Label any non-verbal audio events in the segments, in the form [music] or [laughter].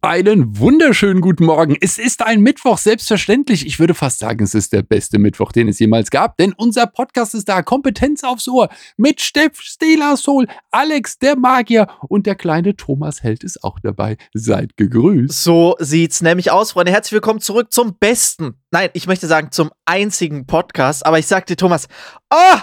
Einen wunderschönen guten Morgen. Es ist ein Mittwoch, selbstverständlich. Ich würde fast sagen, es ist der beste Mittwoch, den es jemals gab, denn unser Podcast ist da. Kompetenz aufs Ohr mit Steff, Stela Soul, Alex, der Magier und der kleine Thomas Held ist auch dabei. Seid gegrüßt. So sieht's nämlich aus, Freunde. Herzlich willkommen zurück zum besten, nein, ich möchte sagen zum einzigen Podcast. Aber ich sagte Thomas, oh,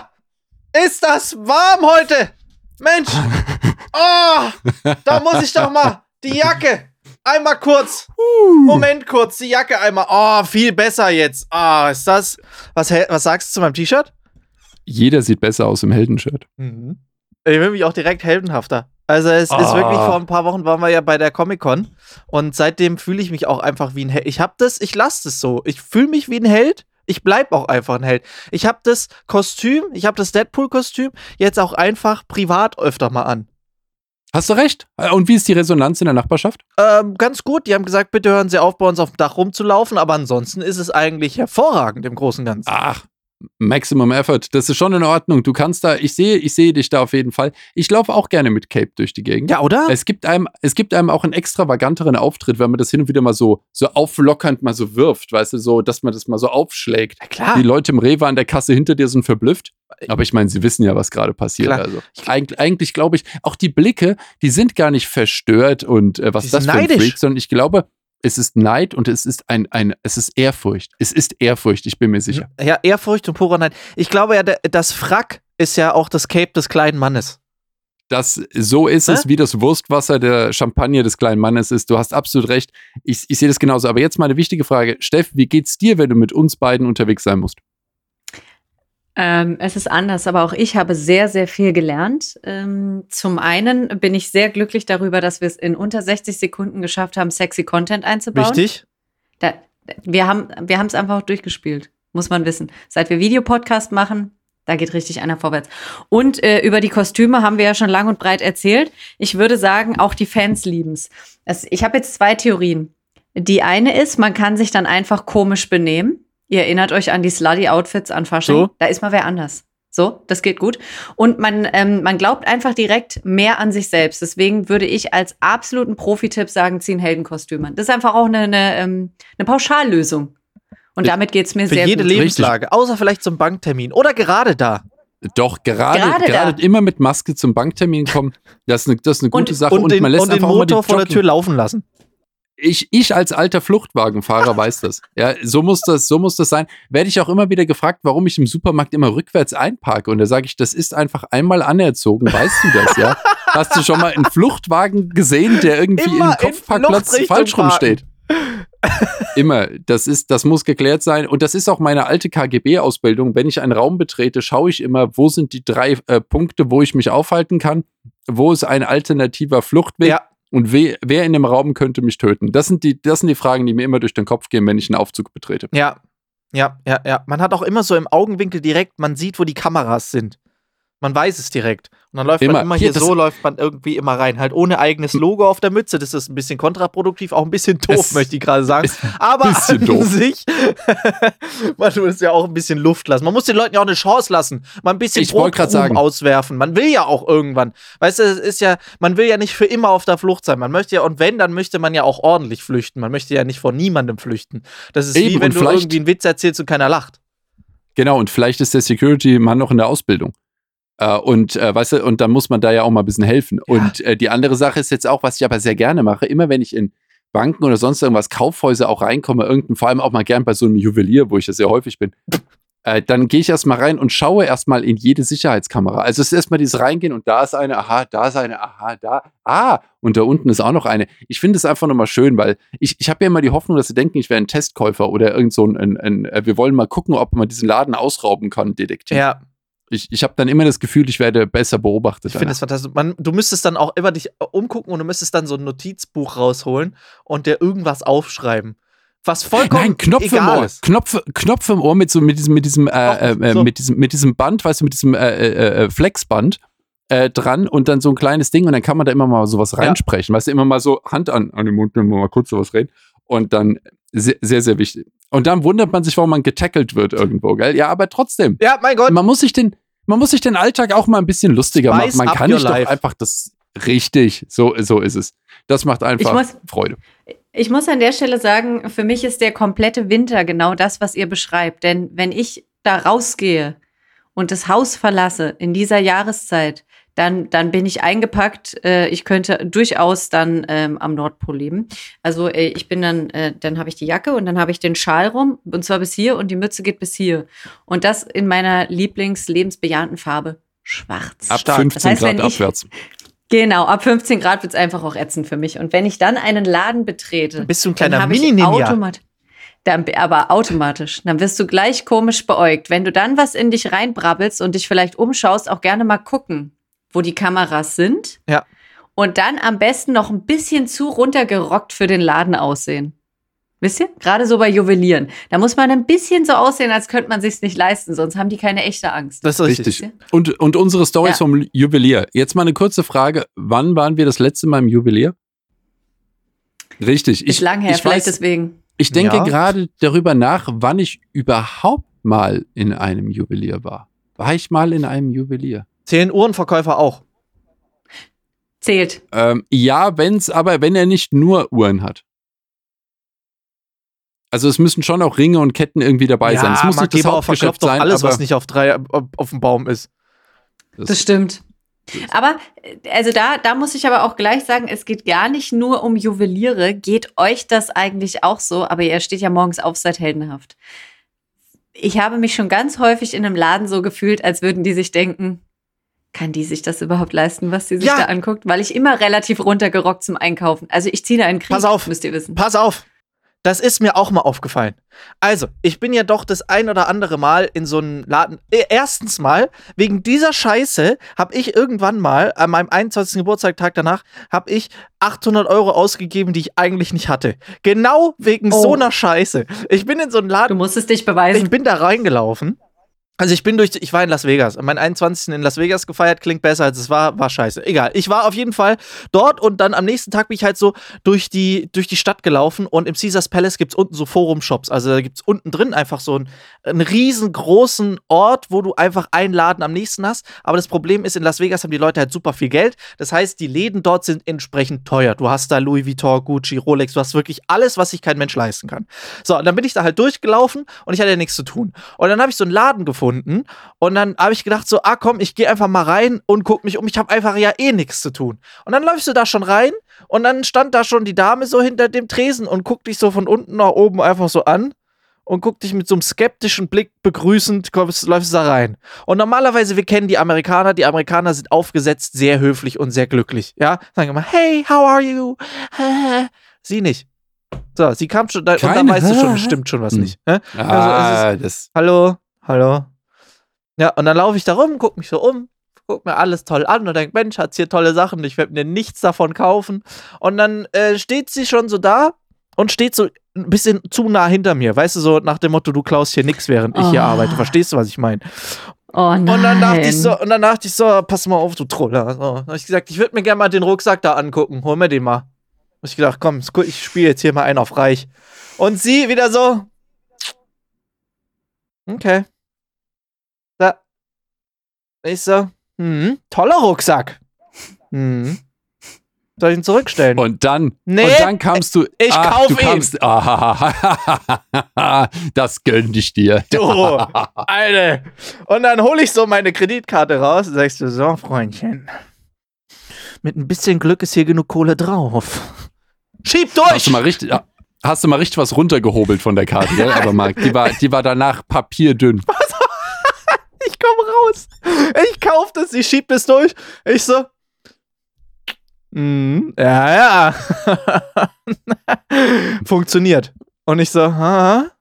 ist das warm heute? Mensch, [laughs] oh, da muss ich doch mal die Jacke einmal kurz. Moment kurz, die Jacke einmal. Oh, viel besser jetzt. Ah, oh, ist das. Was, was sagst du zu meinem T-Shirt? Jeder sieht besser aus im Heldenshirt. Mhm. Ich will mich auch direkt heldenhafter. Also es oh. ist wirklich vor ein paar Wochen waren wir ja bei der Comic Con und seitdem fühle ich mich auch einfach wie ein Held. Ich hab das, ich lasse das so. Ich fühle mich wie ein Held. Ich bleib auch einfach ein Held. Ich habe das Kostüm, ich habe das Deadpool Kostüm jetzt auch einfach privat öfter mal an. Hast du recht. Äh, und wie ist die Resonanz in der Nachbarschaft? Ähm, ganz gut. Die haben gesagt, bitte hören Sie auf, bei uns auf dem Dach rumzulaufen. Aber ansonsten ist es eigentlich hervorragend im Großen und Ganzen. Ach, Maximum Effort. Das ist schon in Ordnung. Du kannst da, ich sehe, ich sehe dich da auf jeden Fall. Ich laufe auch gerne mit Cape durch die Gegend. Ja, oder? Es gibt einem, es gibt einem auch einen extravaganteren Auftritt, wenn man das hin und wieder mal so, so auflockernd mal so wirft, weißt du, so, dass man das mal so aufschlägt. Ja, klar. Die Leute im Rewe an der Kasse hinter dir sind verblüfft. Aber ich meine, sie wissen ja, was gerade passiert. Klar. Also Eig eigentlich glaube ich, auch die Blicke, die sind gar nicht verstört und äh, was das für ein Freak, sondern ich glaube, es ist Neid und es ist ein, ein, es ist Ehrfurcht. Es ist Ehrfurcht, ich bin mir sicher. Ja, Ehrfurcht und purer Neid. Ich glaube ja, das Frack ist ja auch das Cape des kleinen Mannes. Das, so ist Hä? es, wie das Wurstwasser der Champagner des kleinen Mannes ist. Du hast absolut recht. Ich, ich sehe das genauso. Aber jetzt mal eine wichtige Frage. Steff, wie geht's dir, wenn du mit uns beiden unterwegs sein musst? Ähm, es ist anders, aber auch ich habe sehr, sehr viel gelernt. Ähm, zum einen bin ich sehr glücklich darüber, dass wir es in unter 60 Sekunden geschafft haben, sexy Content einzubauen. Richtig. Da, wir haben wir es einfach auch durchgespielt, muss man wissen. Seit wir Videopodcast machen, da geht richtig einer vorwärts. Und äh, über die Kostüme haben wir ja schon lang und breit erzählt. Ich würde sagen, auch die Fans lieben es. Ich habe jetzt zwei Theorien. Die eine ist, man kann sich dann einfach komisch benehmen. Ihr erinnert euch an die Slutty-Outfits an Fasching? So? Da ist mal wer anders. So, das geht gut. Und man, ähm, man glaubt einfach direkt mehr an sich selbst. Deswegen würde ich als absoluten Profi-Tipp sagen, ziehen Heldenkostüme. Das ist einfach auch eine, eine, ähm, eine Pauschallösung. Und damit geht es mir Für sehr jede gut. jede Lebenslage, außer vielleicht zum Banktermin oder gerade da. Doch, gerade, gerade, gerade immer mit Maske zum Banktermin kommen, das ist eine, das ist eine gute und, Sache. Und, und den, man lässt und den Motor vor der Tür laufen lassen ich, ich als alter Fluchtwagenfahrer [laughs] weiß das. Ja, so muss das, so muss das sein. Werde ich auch immer wieder gefragt, warum ich im Supermarkt immer rückwärts einparke. Und da sage ich, das ist einfach einmal anerzogen. Weißt du das, ja? [laughs] Hast du schon mal einen Fluchtwagen gesehen, der irgendwie immer im Kopfparkplatz falsch rumsteht? [laughs] Immer. Das ist, das muss geklärt sein. Und das ist auch meine alte KGB-Ausbildung. Wenn ich einen Raum betrete, schaue ich immer, wo sind die drei äh, Punkte, wo ich mich aufhalten kann? Wo ist ein alternativer Fluchtweg? Ja. Und we, wer in dem Raum könnte mich töten? Das sind, die, das sind die Fragen, die mir immer durch den Kopf gehen, wenn ich einen Aufzug betrete. Ja, ja, ja, ja. Man hat auch immer so im Augenwinkel direkt, man sieht, wo die Kameras sind. Man weiß es direkt. Und dann läuft immer. man immer hier, hier so, läuft man irgendwie immer rein. Halt ohne eigenes Logo auf der Mütze. Das ist ein bisschen kontraproduktiv, auch ein bisschen doof, möchte ich gerade sagen. Aber an doof. sich, [laughs] man muss ja auch ein bisschen Luft lassen. Man muss den Leuten ja auch eine Chance lassen. Mal ein bisschen Brotkrumen auswerfen. Man will ja auch irgendwann. Weißt du, es ist ja, man will ja nicht für immer auf der Flucht sein. Man möchte ja, und wenn, dann möchte man ja auch ordentlich flüchten. Man möchte ja nicht vor niemandem flüchten. Das ist Eben, wie wenn du irgendwie einen Witz erzählst und keiner lacht. Genau, und vielleicht ist der Security-Mann noch in der Ausbildung. Äh, und äh, weißt du, und dann muss man da ja auch mal ein bisschen helfen. Ja. Und äh, die andere Sache ist jetzt auch, was ich aber sehr gerne mache, immer wenn ich in Banken oder sonst irgendwas, Kaufhäuser auch reinkomme, irgendein, vor allem auch mal gern bei so einem Juwelier, wo ich ja sehr häufig bin, äh, dann gehe ich erstmal rein und schaue erstmal in jede Sicherheitskamera. Also es ist erstmal dieses Reingehen und da ist eine, aha, da ist eine, aha, da, ah, und da unten ist auch noch eine. Ich finde es einfach nochmal schön, weil ich, ich habe ja immer die Hoffnung, dass sie denken, ich wäre ein Testkäufer oder irgend so ein, ein, ein, äh, wir wollen mal gucken, ob man diesen Laden ausrauben kann, Detektiv. Ja, ich, ich habe dann immer das Gefühl, ich werde besser beobachtet. Ich finde das fantastisch. Man, du müsstest dann auch immer dich umgucken und du müsstest dann so ein Notizbuch rausholen und dir irgendwas aufschreiben. Was vollkommen Nein, Knopf egal im Ohr. Ist. Knopf, Knopf im Ohr mit so mit diesem mit diesem, äh, äh, so. mit diesem mit diesem Band, weißt du, mit diesem äh, äh, äh, Flexband äh, dran und dann so ein kleines Ding und dann kann man da immer mal sowas reinsprechen. Ja. Weißt du, immer mal so Hand an, an den Mund, wenn wir mal kurz sowas reden und dann sehr, sehr, sehr wichtig. Und dann wundert man sich, warum man getackelt wird irgendwo, gell? Ja, aber trotzdem. Ja, mein Gott. Man muss sich den, man muss sich den Alltag auch mal ein bisschen lustiger Spice machen. Man kann nicht doch einfach das, Richtig, so, so ist es. Das macht einfach muss- Freude. Ich muss an der Stelle sagen, für mich ist der komplette Winter genau das, was ihr beschreibt. Denn wenn ich da rausgehe und das Haus verlasse in dieser Jahreszeit, dann, dann bin ich eingepackt. Äh, ich könnte durchaus dann ähm, am Nordpol leben. Also äh, ich bin dann, äh, dann habe ich die Jacke und dann habe ich den Schal rum und zwar bis hier und die Mütze geht bis hier. Und das in meiner Lieblings-lebensbejahenden Farbe schwarz. Ab Stark. 15 Das heißt, Grad ich- abwärts. Genau, ab 15 Grad wird's einfach auch ätzend für mich. Und wenn ich dann einen Laden betrete, Bist du ein dann kleiner habe ich Mini-Ninja? dann, aber automatisch. Dann wirst du gleich komisch beäugt. Wenn du dann was in dich reinbrabbelst und dich vielleicht umschaust, auch gerne mal gucken, wo die Kameras sind. Ja. Und dann am besten noch ein bisschen zu runtergerockt für den Laden aussehen. Wisst ihr? Gerade so bei Juwelieren. Da muss man ein bisschen so aussehen, als könnte man sich's nicht leisten, sonst haben die keine echte Angst. Das ist richtig. Richtig. Und, und unsere Stories Ja. vom Juwelier. Jetzt mal eine kurze Frage. Wann waren wir das letzte Mal im Juwelier? Richtig. Ist lang her, ich vielleicht weiß, deswegen. Ich denke Ja. gerade darüber nach, wann ich überhaupt mal in einem Juwelier war. War ich mal in einem Juwelier? Zählen Uhrenverkäufer auch. Zählt. Ähm, ja, wenn's, aber wenn er nicht nur Uhren hat. Also es müssen schon auch Ringe und Ketten irgendwie dabei sein. Es muss nicht das Hauptgeschäft sein, alles, aber was nicht auf drei auf, auf dem Baum ist. Das stimmt. Aber, also da, da muss ich aber auch gleich sagen, es geht gar nicht nur um Juweliere. Geht euch das eigentlich auch so? Aber ihr steht ja morgens auf, seid heldenhaft. Ich habe mich schon ganz häufig in einem Laden so gefühlt, als würden die sich denken, kann die sich das überhaupt leisten, was sie sich Ja. da anguckt? Weil ich immer relativ runtergerockt zum Einkaufen. Also ich ziehe da einen Krieg, Pass auf. müsst ihr wissen. Pass auf. Das ist mir auch mal aufgefallen. Also, ich bin ja doch das ein oder andere Mal in so einem Laden. Äh, Erstens mal, wegen dieser Scheiße habe ich irgendwann mal, an meinem 21. Geburtstag, Tag danach, habe ich 800 Euro ausgegeben, die ich eigentlich nicht hatte. Genau wegen Oh. so einer Scheiße. Ich bin in so einen Du Laden, musstest dich ich beweisen. bin da reingelaufen. Also ich bin durch, ich war in Las Vegas. Mein 21. in Las Vegas gefeiert, klingt besser als es war, war scheiße. Egal. Ich war auf jeden Fall dort und dann am nächsten Tag bin ich halt so durch die, durch die Stadt gelaufen und im Caesars Palace gibt's unten so Forum-Shops. Also da gibt's unten drin einfach so einen, einen riesengroßen Ort, wo du einfach einen Laden am nächsten hast. Aber das Problem ist, in Las Vegas haben die Leute halt super viel Geld. Das heißt, die Läden dort sind entsprechend teuer. Du hast da Louis Vuitton, Gucci, Rolex, du hast wirklich alles, was sich kein Mensch leisten kann. So, und dann bin ich da halt durchgelaufen und ich hatte ja nichts zu tun. Und dann habe ich so einen Laden gefunden und dann habe ich gedacht so, ah komm, ich gehe einfach mal rein und guck mich um. Ich habe einfach ja eh nichts zu tun. Und dann läufst du da schon rein und dann stand da schon die Dame so hinter dem Tresen und guckt dich so von unten nach oben einfach so an und guckt dich mit so einem skeptischen Blick begrüßend, kommst, läufst du da rein. Und normalerweise, wir kennen die Amerikaner, die Amerikaner sind aufgesetzt, sehr höflich und sehr glücklich. Ja, sagen immer, hey, how are you? [laughs] Sie nicht. So, sie kam schon, da, und Kein da weißt du schon, stimmt schon was Hm. nicht. hä? Ah, das. Hallo, hallo. Ja, und dann laufe ich da rum, guck mich so um, guck mir alles toll an und denk, Mensch, hat's hier tolle Sachen, ich werde mir nichts davon kaufen. Und dann äh, steht sie schon so da und steht so ein bisschen zu nah hinter mir. Weißt du, so nach dem Motto, du klaust hier nichts, während ich hier Oh. arbeite. Verstehst du, was ich meine? Oh nein. Und dann dachte ich so, und dann dachte ich so, pass mal auf, du Troller. So, dann hab ich gesagt, ich würde mir gerne mal den Rucksack da angucken. Hol mir den mal. Hab ich gedacht, komm, ich spiele jetzt hier mal einen auf reich. Und sie wieder so. Okay. Ich so, hm, toller Rucksack. Hm. Soll ich ihn zurückstellen? Und dann, Nee, und dann kamst du. ich ach, kauf du ihn. kamst, ah, das gönn ich dir. Du, [laughs] Alter. Und dann hole ich so meine Kreditkarte raus und sagst du, so, Freundchen. Mit ein bisschen Glück ist hier genug Kohle drauf. Schieb durch! Hast du mal richtig, ja, hast du mal richtig was runtergehobelt von der Karte, gell? [laughs] Aber Marc, die war, die war danach papierdünn. Ich komm raus. Ich kauf das, ich schieb das durch. Ich so. Mm, ja, ja. [laughs] Funktioniert. Und ich so, ha?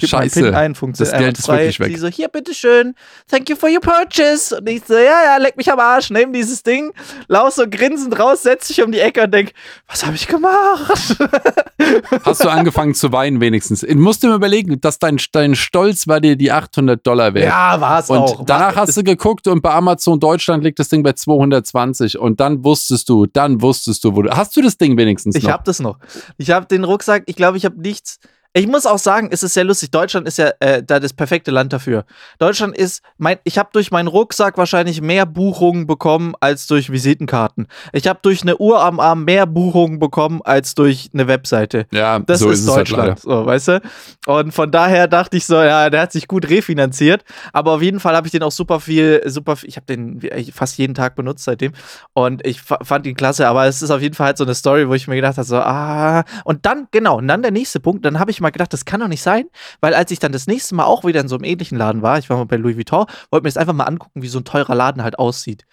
Gib Scheiße. PIN ein, funktioniert. Das Geld ist wirklich weg. Sie so, hier, bitteschön. Thank you for your purchase. Und ich so, ja, ja, leck mich am Arsch. Nehm dieses Ding, lauf so grinsend raus, setz dich um die Ecke und denk, was habe ich gemacht? [laughs] Hast du angefangen zu weinen wenigstens? Du musst dir mal überlegen, dass dein, dein Stolz war dir die 800 Dollar wert. ja, war's Und auch. danach hast du geguckt und bei Amazon Deutschland liegt das Ding bei 220 und dann wusstest du, dann wusstest du, wo du. Hast du das Ding wenigstens Ich noch? hab das noch. Ich hab den Rucksack, ich glaube, ich habe nichts. Ich muss auch sagen, es ist sehr lustig. Deutschland ist ja äh, da das perfekte Land dafür. Deutschland ist, mein, ich habe durch meinen Rucksack wahrscheinlich mehr Buchungen bekommen als durch Visitenkarten. Ich habe durch eine Uhr am Arm mehr Buchungen bekommen als durch eine Webseite. Ja, Das so ist, ist, halt Deutschland, leider. so, weißt du? Und von daher dachte ich so, ja, der hat sich gut refinanziert. Aber auf jeden Fall habe ich den auch super viel, super viel, ich habe den fast jeden Tag benutzt seitdem. Und ich fa- fand ihn klasse. Aber es ist auf jeden Fall halt so eine Story, wo ich mir gedacht habe, so, ah. Und dann, genau, und dann der nächste Punkt, dann habe ich mal gedacht, das kann doch nicht sein, weil als ich dann das nächste Mal auch wieder in so einem ähnlichen Laden war, ich war mal bei Louis Vuitton, wollte mir das einfach mal angucken, wie so ein teurer Laden halt aussieht.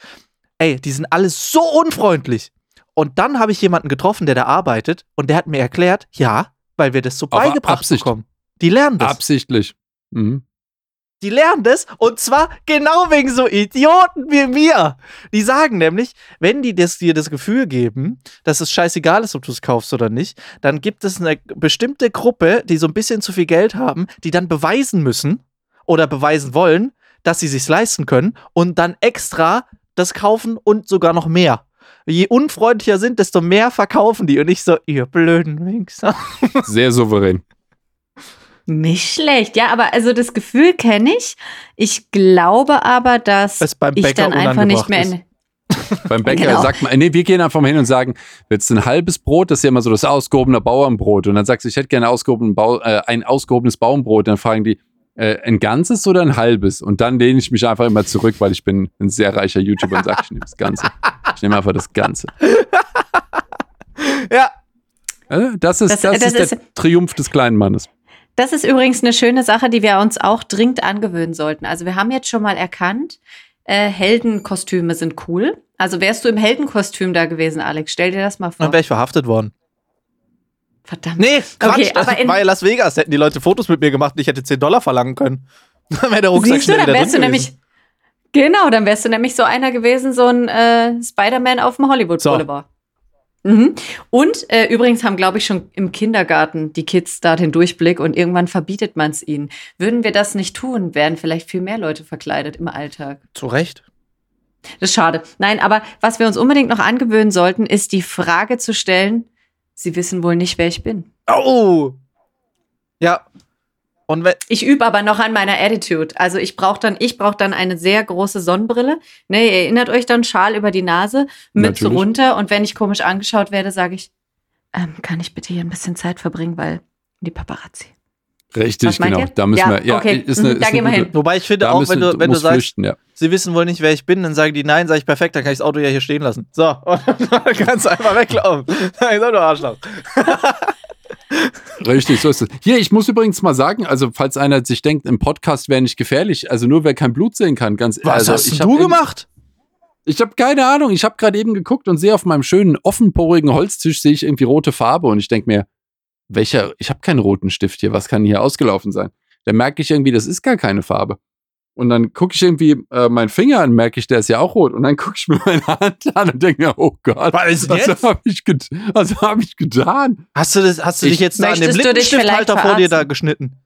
Ey, die sind alle so unfreundlich. Und dann habe ich jemanden getroffen, der da arbeitet, und der hat mir erklärt, ja, weil wir das so Aber beigebracht Absicht. bekommen. Die lernen das. Absichtlich. Mhm. Die lernen das und zwar genau wegen so Idioten wie mir. Die sagen nämlich, wenn die das, dir das Gefühl geben, dass es scheißegal ist, ob du es kaufst oder nicht, dann gibt es eine bestimmte Gruppe, die so ein bisschen zu viel Geld haben, die dann beweisen müssen oder beweisen wollen, dass sie sich leisten können und dann extra das kaufen und sogar noch mehr. Je unfreundlicher sind, desto mehr verkaufen die und nicht so, ihr blöden Wichser. Sehr souverän. Nicht schlecht, ja, aber also das Gefühl kenne ich. Ich glaube aber, dass Was beim ich dann einfach nicht mehr in, [laughs] Beim Bäcker Genau. sagt man, nee, wir gehen einfach mal hin und sagen, willst du ein halbes Brot? Das ist ja immer so das ausgehobene Bauernbrot. Und dann sagst du, ich hätte gerne ausgehoben, äh, ein ausgehobenes Bauernbrot. Dann fragen die, äh, ein ganzes oder ein halbes? Und dann lehne ich mich einfach immer zurück, weil ich bin ein sehr reicher YouTuber und sage, ich nehme das Ganze. Ich nehme einfach das Ganze. [laughs] Ja, Äh, Das ist, Das- das, das ist der Triumph des kleinen Mannes. Das ist übrigens eine schöne Sache, die wir uns auch dringend angewöhnen sollten. Also wir haben jetzt schon mal erkannt, äh, Heldenkostüme sind cool. Also wärst du im Heldenkostüm da gewesen, Alex? Stell dir das mal vor. dann wäre ich verhaftet worden. Verdammt. Nee, Quatsch, Okay, das aber in- war ja Las Vegas. Hätten die Leute Fotos mit mir gemacht und ich hätte 10 Dollar verlangen können. [laughs] Dann wäre der Rucksack Siehst du, schnell dann wärst du nämlich. Genau, dann wärst du nämlich so einer gewesen, so ein äh, Spider-Man auf dem Hollywood. Boulevard. Mhm. Und äh, übrigens haben, glaube ich, schon im Kindergarten die Kids da den Durchblick und irgendwann verbietet man es ihnen. Würden wir das nicht tun, wären vielleicht viel mehr Leute verkleidet im Alltag. Zu Recht. Das ist schade. Nein, aber was wir uns unbedingt noch angewöhnen sollten, ist die Frage zu stellen, Sie wissen wohl nicht, wer ich bin. Oh! Ja. Und wenn, Ich übe aber noch an meiner Attitude. Also ich brauche dann, ich brauche dann eine sehr große Sonnenbrille. Ne, ihr erinnert euch dann Schal über die Nase, Mütze Natürlich. runter und wenn ich komisch angeschaut werde, sage ich, ähm, kann ich bitte hier ein bisschen Zeit verbringen, weil die Paparazzi. Richtig, genau. ihr? Da müssen Ja, wir, ja, okay. ist eine, Mhm, da ist gehen eine wir hin. wobei ich finde Da auch, wenn du, wenn du sagst, flüchten, ja. sie wissen wohl nicht, wer ich bin, dann sagen die nein, sage ich perfekt, dann kann ich das Auto ja hier stehen lassen. So, [laughs] und dann kannst du einfach weglaufen. [laughs] Sag ich so, du Arschloch. [laughs] Richtig, so ist es. Hier, ich muss übrigens mal sagen, also falls einer sich denkt, im Podcast wäre nicht gefährlich, also nur wer kein Blut sehen kann, ganz Was also, hast ich du gemacht? Ich habe keine Ahnung. Ich habe gerade eben geguckt und sehe auf meinem schönen offenporigen Holztisch sehe ich irgendwie rote Farbe und ich denke mir, welcher? Ich habe keinen roten Stift hier. Was kann hier ausgelaufen sein? Dann merke ich irgendwie, das ist gar keine Farbe. Und dann gucke ich irgendwie äh, meinen Finger an, merke ich, der ist ja auch rot. Und dann gucke ich mir [laughs] meine Hand an und denke mir, oh Gott, Was ist was habe ich, get was hab ich getan? Hast du, das, hast du Ich- dich jetzt da an dem Lippenstifthalter vor dir da geschnitten?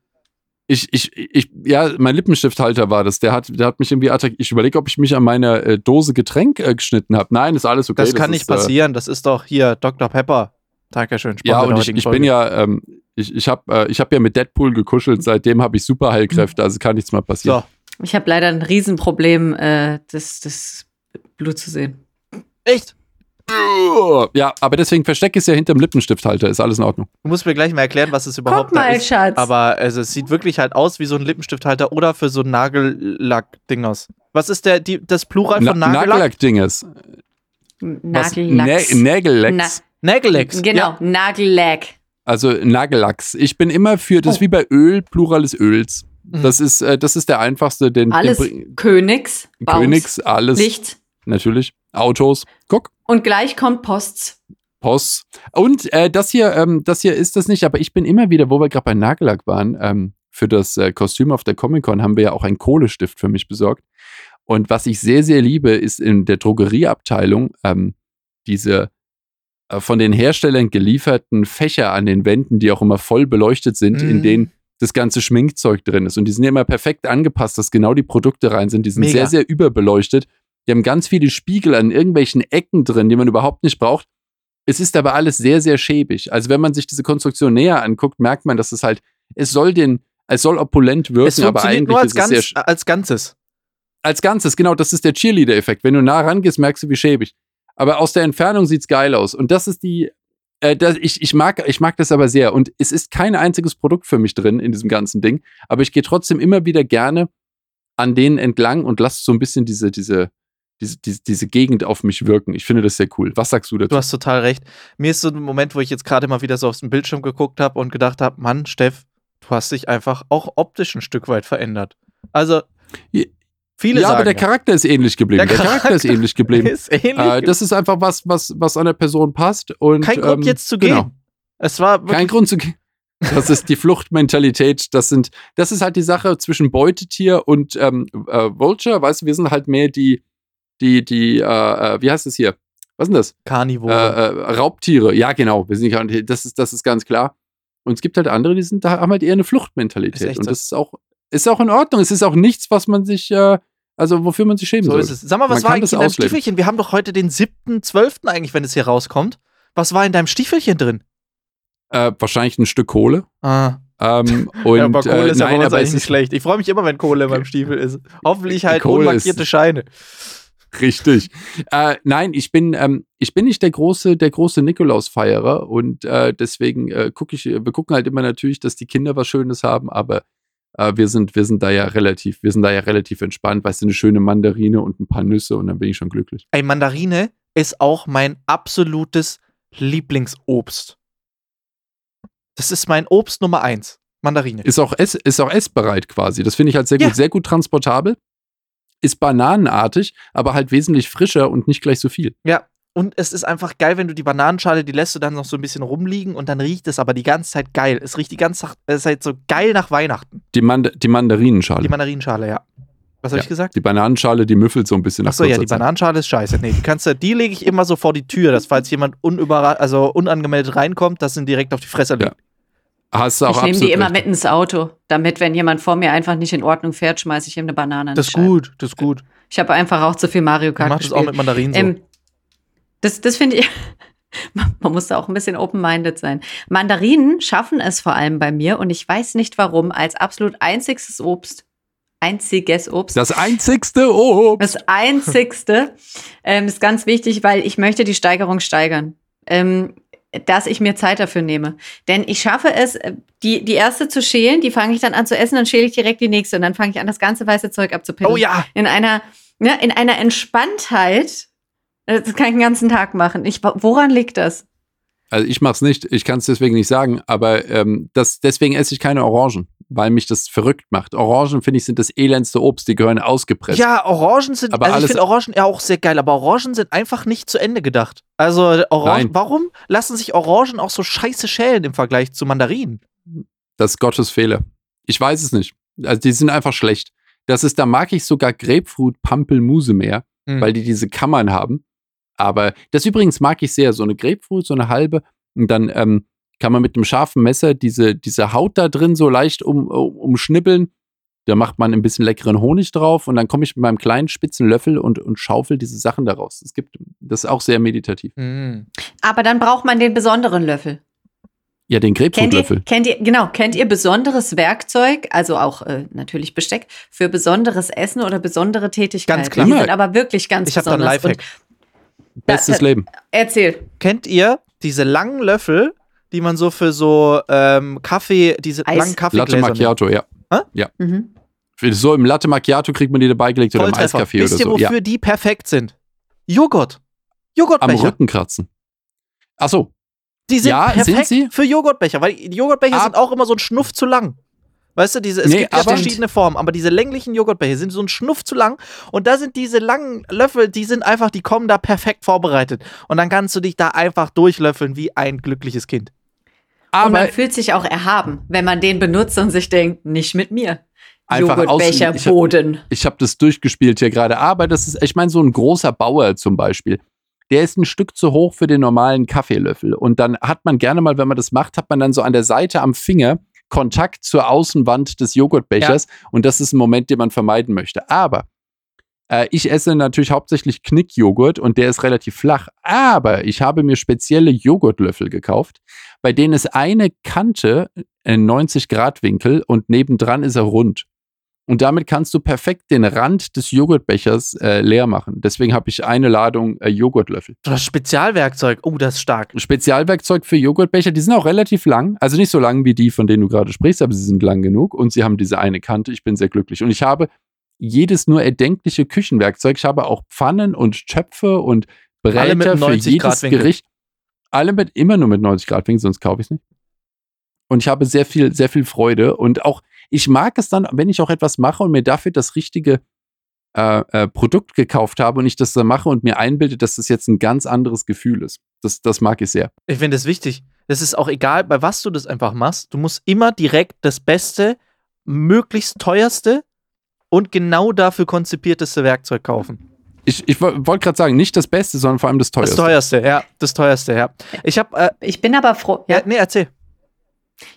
Ich, ich, ich, ja, mein Lippenstifthalter war das. Der hat, der hat mich irgendwie attackiert. Ich überlege, ob ich mich an meiner äh, Dose Getränk äh, geschnitten habe. Nein, ist alles okay. Das kann nicht ist, äh, passieren. Das ist doch hier Dr. Pepper. Dankeschön. Ja, und ich, ich bin ja, ähm, ich, ich habe äh, ich hab ja mit Deadpool gekuschelt, seitdem habe ich Superheilkräfte, also kann nichts mehr passieren. So. Ich habe leider ein Riesenproblem, äh, das, das Blut zu sehen. Echt? Ja, aber deswegen verstecke ich es ja hinterm Lippenstifthalter, ist alles in Ordnung. Du musst mir gleich mal erklären, was es überhaupt Guck da mal, ist. Schatz. Aber also, es sieht wirklich halt aus wie so ein Lippenstifthalter oder für so ein Nagellack-Dingers. Was ist der, die, das Plural Na, von Nagellack? Nagellack-Dinges. Was? Nagellacks. Nä Nägellecks. Nagellacks. Genau, Ja. Nagellack. Also Nagellacks. Ich bin immer für, das ist Oh. wie bei Öl, Plural des Öls. Mhm. Das ist, äh, das ist der einfachste, den, Alles den Königs, Königs, alles, Licht. natürlich. Autos. Guck. Und gleich kommt Posts. Post. Und äh, das hier, ähm, das hier ist das nicht, aber ich bin immer wieder, wo wir gerade bei Nagellack waren, ähm, für das äh, Kostüm auf der Comic-Con haben wir ja auch einen Kohlestift für mich besorgt. Und was ich sehr, sehr liebe, ist in der Drogerieabteilung ähm, diese äh, von den Herstellern gelieferten Fächer an den Wänden, die auch immer voll beleuchtet sind, in Mhm. denen das ganze Schminkzeug drin ist. Und die sind ja immer perfekt angepasst, dass genau die Produkte rein sind. Die sind Mega. sehr, sehr überbeleuchtet. Die haben ganz viele Spiegel an irgendwelchen Ecken drin, die man überhaupt nicht braucht. Es ist aber alles sehr, sehr schäbig. Also wenn man sich diese Konstruktion näher anguckt, merkt man, dass es halt, es soll den, es soll opulent wirken, Es aber eigentlich nur als, ist es sehr, ganz, als Ganzes. als Ganzes, genau, das ist der Cheerleader-Effekt. Wenn du nah rangehst, merkst du, wie schäbig. Aber aus der Entfernung sieht's geil aus. Und das ist die, äh, das, ich, ich, mag, ich mag das aber sehr. Und es ist kein einziges Produkt für mich drin in diesem ganzen Ding. Aber ich gehe trotzdem immer wieder gerne an denen entlang und lasse so ein bisschen diese, diese, diese, diese, diese Gegend auf mich wirken. Ich finde das sehr cool. Was sagst du dazu? Du hast total recht. Mir ist so ein Moment, wo ich jetzt gerade mal wieder so auf den Bildschirm geguckt habe und gedacht habe, Mann, Steff, du hast dich einfach auch optisch ein Stück weit verändert. Also, viele ja, sagen aber der Charakter ist ähnlich geblieben. Der, Charakter, ist ähnlich geblieben. [laughs] ist ähnlich. äh, das ist einfach was, was, was an der Person passt. Und, Kein Grund ähm, jetzt zu gehen. Genau. Es war Kein Grund zu gehen. Das ist die Fluchtmentalität. Das sind, das ist halt die Sache zwischen Beutetier und ähm, äh, Vulture. Weißt du, wir sind halt mehr die, die, die, äh, äh, wie heißt es hier? Was ist denn das? Carnivore. Äh, äh, Raubtiere. Ja, genau. Wir sind nicht, das ist, das ist ganz klar. Und es gibt halt andere, die sind, da haben halt eher eine Fluchtmentalität. Und so. das ist auch, ist auch in Ordnung. Es ist auch nichts, was man sich, äh, also wofür man sich schämen so soll. ist es. Sag mal, was Man war eigentlich in deinem ausleben. Stiefelchen? Wir haben doch heute den 7.12. eigentlich, wenn es hier rauskommt. Was war in deinem Stiefelchen drin? Äh, wahrscheinlich ein Stück Kohle. Ah. Ähm, [laughs] und, ja, aber Kohle äh, ist ja bei nein, uns eigentlich es nicht schlecht. Ich freue mich immer, wenn Kohle in meinem Stiefel ist. Hoffentlich halt Kohle unmarkierte Scheine. Richtig. Äh, nein, ich bin, ähm, ich bin nicht der große, der große Nikolausfeierer und äh, deswegen äh, gucke ich, wir gucken halt immer natürlich, dass die Kinder was Schönes haben, aber äh, wir sind, wir sind da ja relativ, wir sind da ja relativ entspannt, weißt du, eine schöne Mandarine und ein paar Nüsse und dann bin ich schon glücklich. Ey, Mandarine ist auch mein absolutes Lieblingsobst. Das ist mein Obst Nummer eins. Mandarine. Ist auch, ess, ist auch essbereit quasi. Das finde ich halt sehr Ja. gut, sehr gut transportabel. Ist bananenartig, aber halt wesentlich frischer und nicht gleich so viel. Ja. Und es ist einfach geil, wenn du die Bananenschale, die lässt du dann noch so ein bisschen rumliegen und dann riecht es aber die ganze Zeit geil. Es riecht die ganze Zeit, es ist halt so geil nach Weihnachten. Die, Mand die Mandarinenschale. Die Mandarinenschale, ja. Was habe Ja. ich gesagt? Die Bananenschale, die müffelt so ein bisschen nach Achso, ja, die Zeit. Bananenschale ist scheiße. Nee, die kannst du, die lege ich immer so vor die Tür, dass falls jemand unüberra also unangemeldet reinkommt, dass ihn direkt auf die Fresse liegt. Hast du auch Ich nehme die immer recht. mit ins Auto, damit, wenn jemand vor mir einfach nicht in Ordnung fährt, schmeiße ich ihm eine Banane. an Das ist gut, das ist gut. Ich habe einfach auch zu viel Mario Ich Kart mach das auch mit Mandarinen so. Ähm, das das finde ich. [laughs] Man muss da auch ein bisschen open-minded sein. Mandarinen schaffen es vor allem bei mir und ich weiß nicht warum, als absolut einziges Obst, einziges Obst, Das einzigste Obst. das einzigste ähm, ist ganz wichtig, weil ich möchte die Steigerung steigern. Ähm, dass ich mir Zeit dafür nehme. Denn ich schaffe es, äh, die, die erste zu schälen, die fange ich dann an zu essen, dann schäle ich direkt die nächste und dann fange ich an, das ganze weiße Zeug abzupillen Oh ja, in einer, ne, in einer Entspanntheit. Das kann ich den ganzen Tag machen. Ich, woran liegt das? Also ich mach's nicht, ich kann es deswegen nicht sagen, aber ähm, das, deswegen esse ich keine Orangen, weil mich das verrückt macht. Orangen, finde ich, sind das elendste Obst, die gehören ausgepresst. ja, Orangen sind, Aber also ich finde Orangen ja auch sehr geil, aber Orangen sind einfach nicht zu Ende gedacht. Also Orangen, Nein. warum lassen sich Orangen auch so scheiße schälen im Vergleich zu Mandarinen? Das ist Gottes Fehler. Ich weiß es nicht. Also die sind einfach schlecht. Das ist, da mag ich sogar Grapefruit Pampelmuse mehr, Mhm. weil die diese Kammern haben. Aber das übrigens mag ich sehr. So eine Grapefruit, so eine halbe. Und dann ähm, kann man mit einem scharfen Messer diese, diese Haut da drin so leicht um, um, umschnibbeln. Da macht man ein bisschen leckeren Honig drauf und dann komme ich mit meinem kleinen spitzen Löffel und, und schaufel diese Sachen daraus. Es gibt, das ist auch sehr meditativ. Mhm. Aber dann braucht man den besonderen Löffel. Ja, den Kennt ihr, Grapefruitlöffel. kennt ihr, genau, kennt ihr besonderes Werkzeug, also auch äh, natürlich Besteck, für besonderes Essen oder besondere Tätigkeiten? Ganz klar. Die sind aber wirklich ganz Ich habe da einen besonders. Lifehack. Bestes da- Leben. Erzähl. Kennt ihr diese langen Löffel, die man so für so ähm, Kaffee, diese Eis. langen Latte Kaffeegläser nimmt? Macchiato, ja. Mhm. So im Latte Macchiato kriegt man die dabei gelegt oder im. Eiskaffee oder Wisst ihr, so. wofür Ja. die perfekt sind? Joghurt. Am Joghurtbecher. Rücken kratzen. Ach so, Die sind Ja, sind perfekt sie? für Joghurtbecher, weil die Joghurtbecher Ab- sind auch immer so ein Schnuff zu lang. Weißt du, diese, es Nee, gibt ja verschiedene Formen, aber diese länglichen Joghurtbecher sind so ein Schnuff zu lang und da sind diese langen Löffel, die sind einfach, die kommen da perfekt vorbereitet und dann kannst du dich da einfach durchlöffeln wie ein glückliches Kind. Und aber man fühlt sich auch erhaben, wenn man den benutzt und sich denkt, nicht mit mir. Einfach Joghurtbecher, hab- Boden. ich habe das durchgespielt hier gerade. Aber das ist, ich meine, so ein großer Bauer zum Beispiel, der ist ein Stück zu hoch für den normalen Kaffeelöffel. Und dann hat man gerne mal, wenn man das macht, hat man dann so an der Seite am Finger Kontakt zur Außenwand des Joghurtbechers. Und das ist ein Moment, den man vermeiden möchte. Aber Äh, ich esse natürlich hauptsächlich Knickjoghurt und der ist relativ flach. Aber ich habe mir spezielle Joghurtlöffel gekauft, bei denen ist eine Kante in 90 Grad Winkel und nebendran ist er rund. Und damit kannst du perfekt den Rand des Joghurtbechers äh, leer machen. Deswegen habe ich eine Ladung äh, Joghurtlöffel. Das Spezialwerkzeug. Oh, das ist stark. Spezialwerkzeug für Joghurtbecher, die sind auch relativ lang. Also nicht so lang wie die, von denen du gerade sprichst, aber sie sind lang genug und sie haben diese eine Kante. Ich bin sehr glücklich. Und ich habe jedes nur erdenkliche Küchenwerkzeug. Ich habe auch Pfannen und Töpfe und Bräter für 90 jedes. Gericht. Alle mit immer nur mit 90 Grad Winkel, sonst kaufe ich es nicht. Und ich habe sehr viel, sehr viel Freude. Und auch, ich mag es dann, wenn ich auch etwas mache und mir dafür das richtige äh, äh, Produkt gekauft habe und ich das dann mache und mir einbilde, dass das jetzt ein ganz anderes Gefühl ist. Das, das mag ich sehr. Ich finde das wichtig. Das ist auch egal, bei was du das einfach machst. Du musst immer direkt das Beste, möglichst teuerste und genau dafür konzipierteste Werkzeug kaufen. Ich, ich wollte gerade sagen, nicht das Beste, sondern vor allem das Das teuerste. teuerste, ja. Das teuerste, ja. Ich habe, äh, Ich bin aber froh. ja. Ja, nee, erzähl.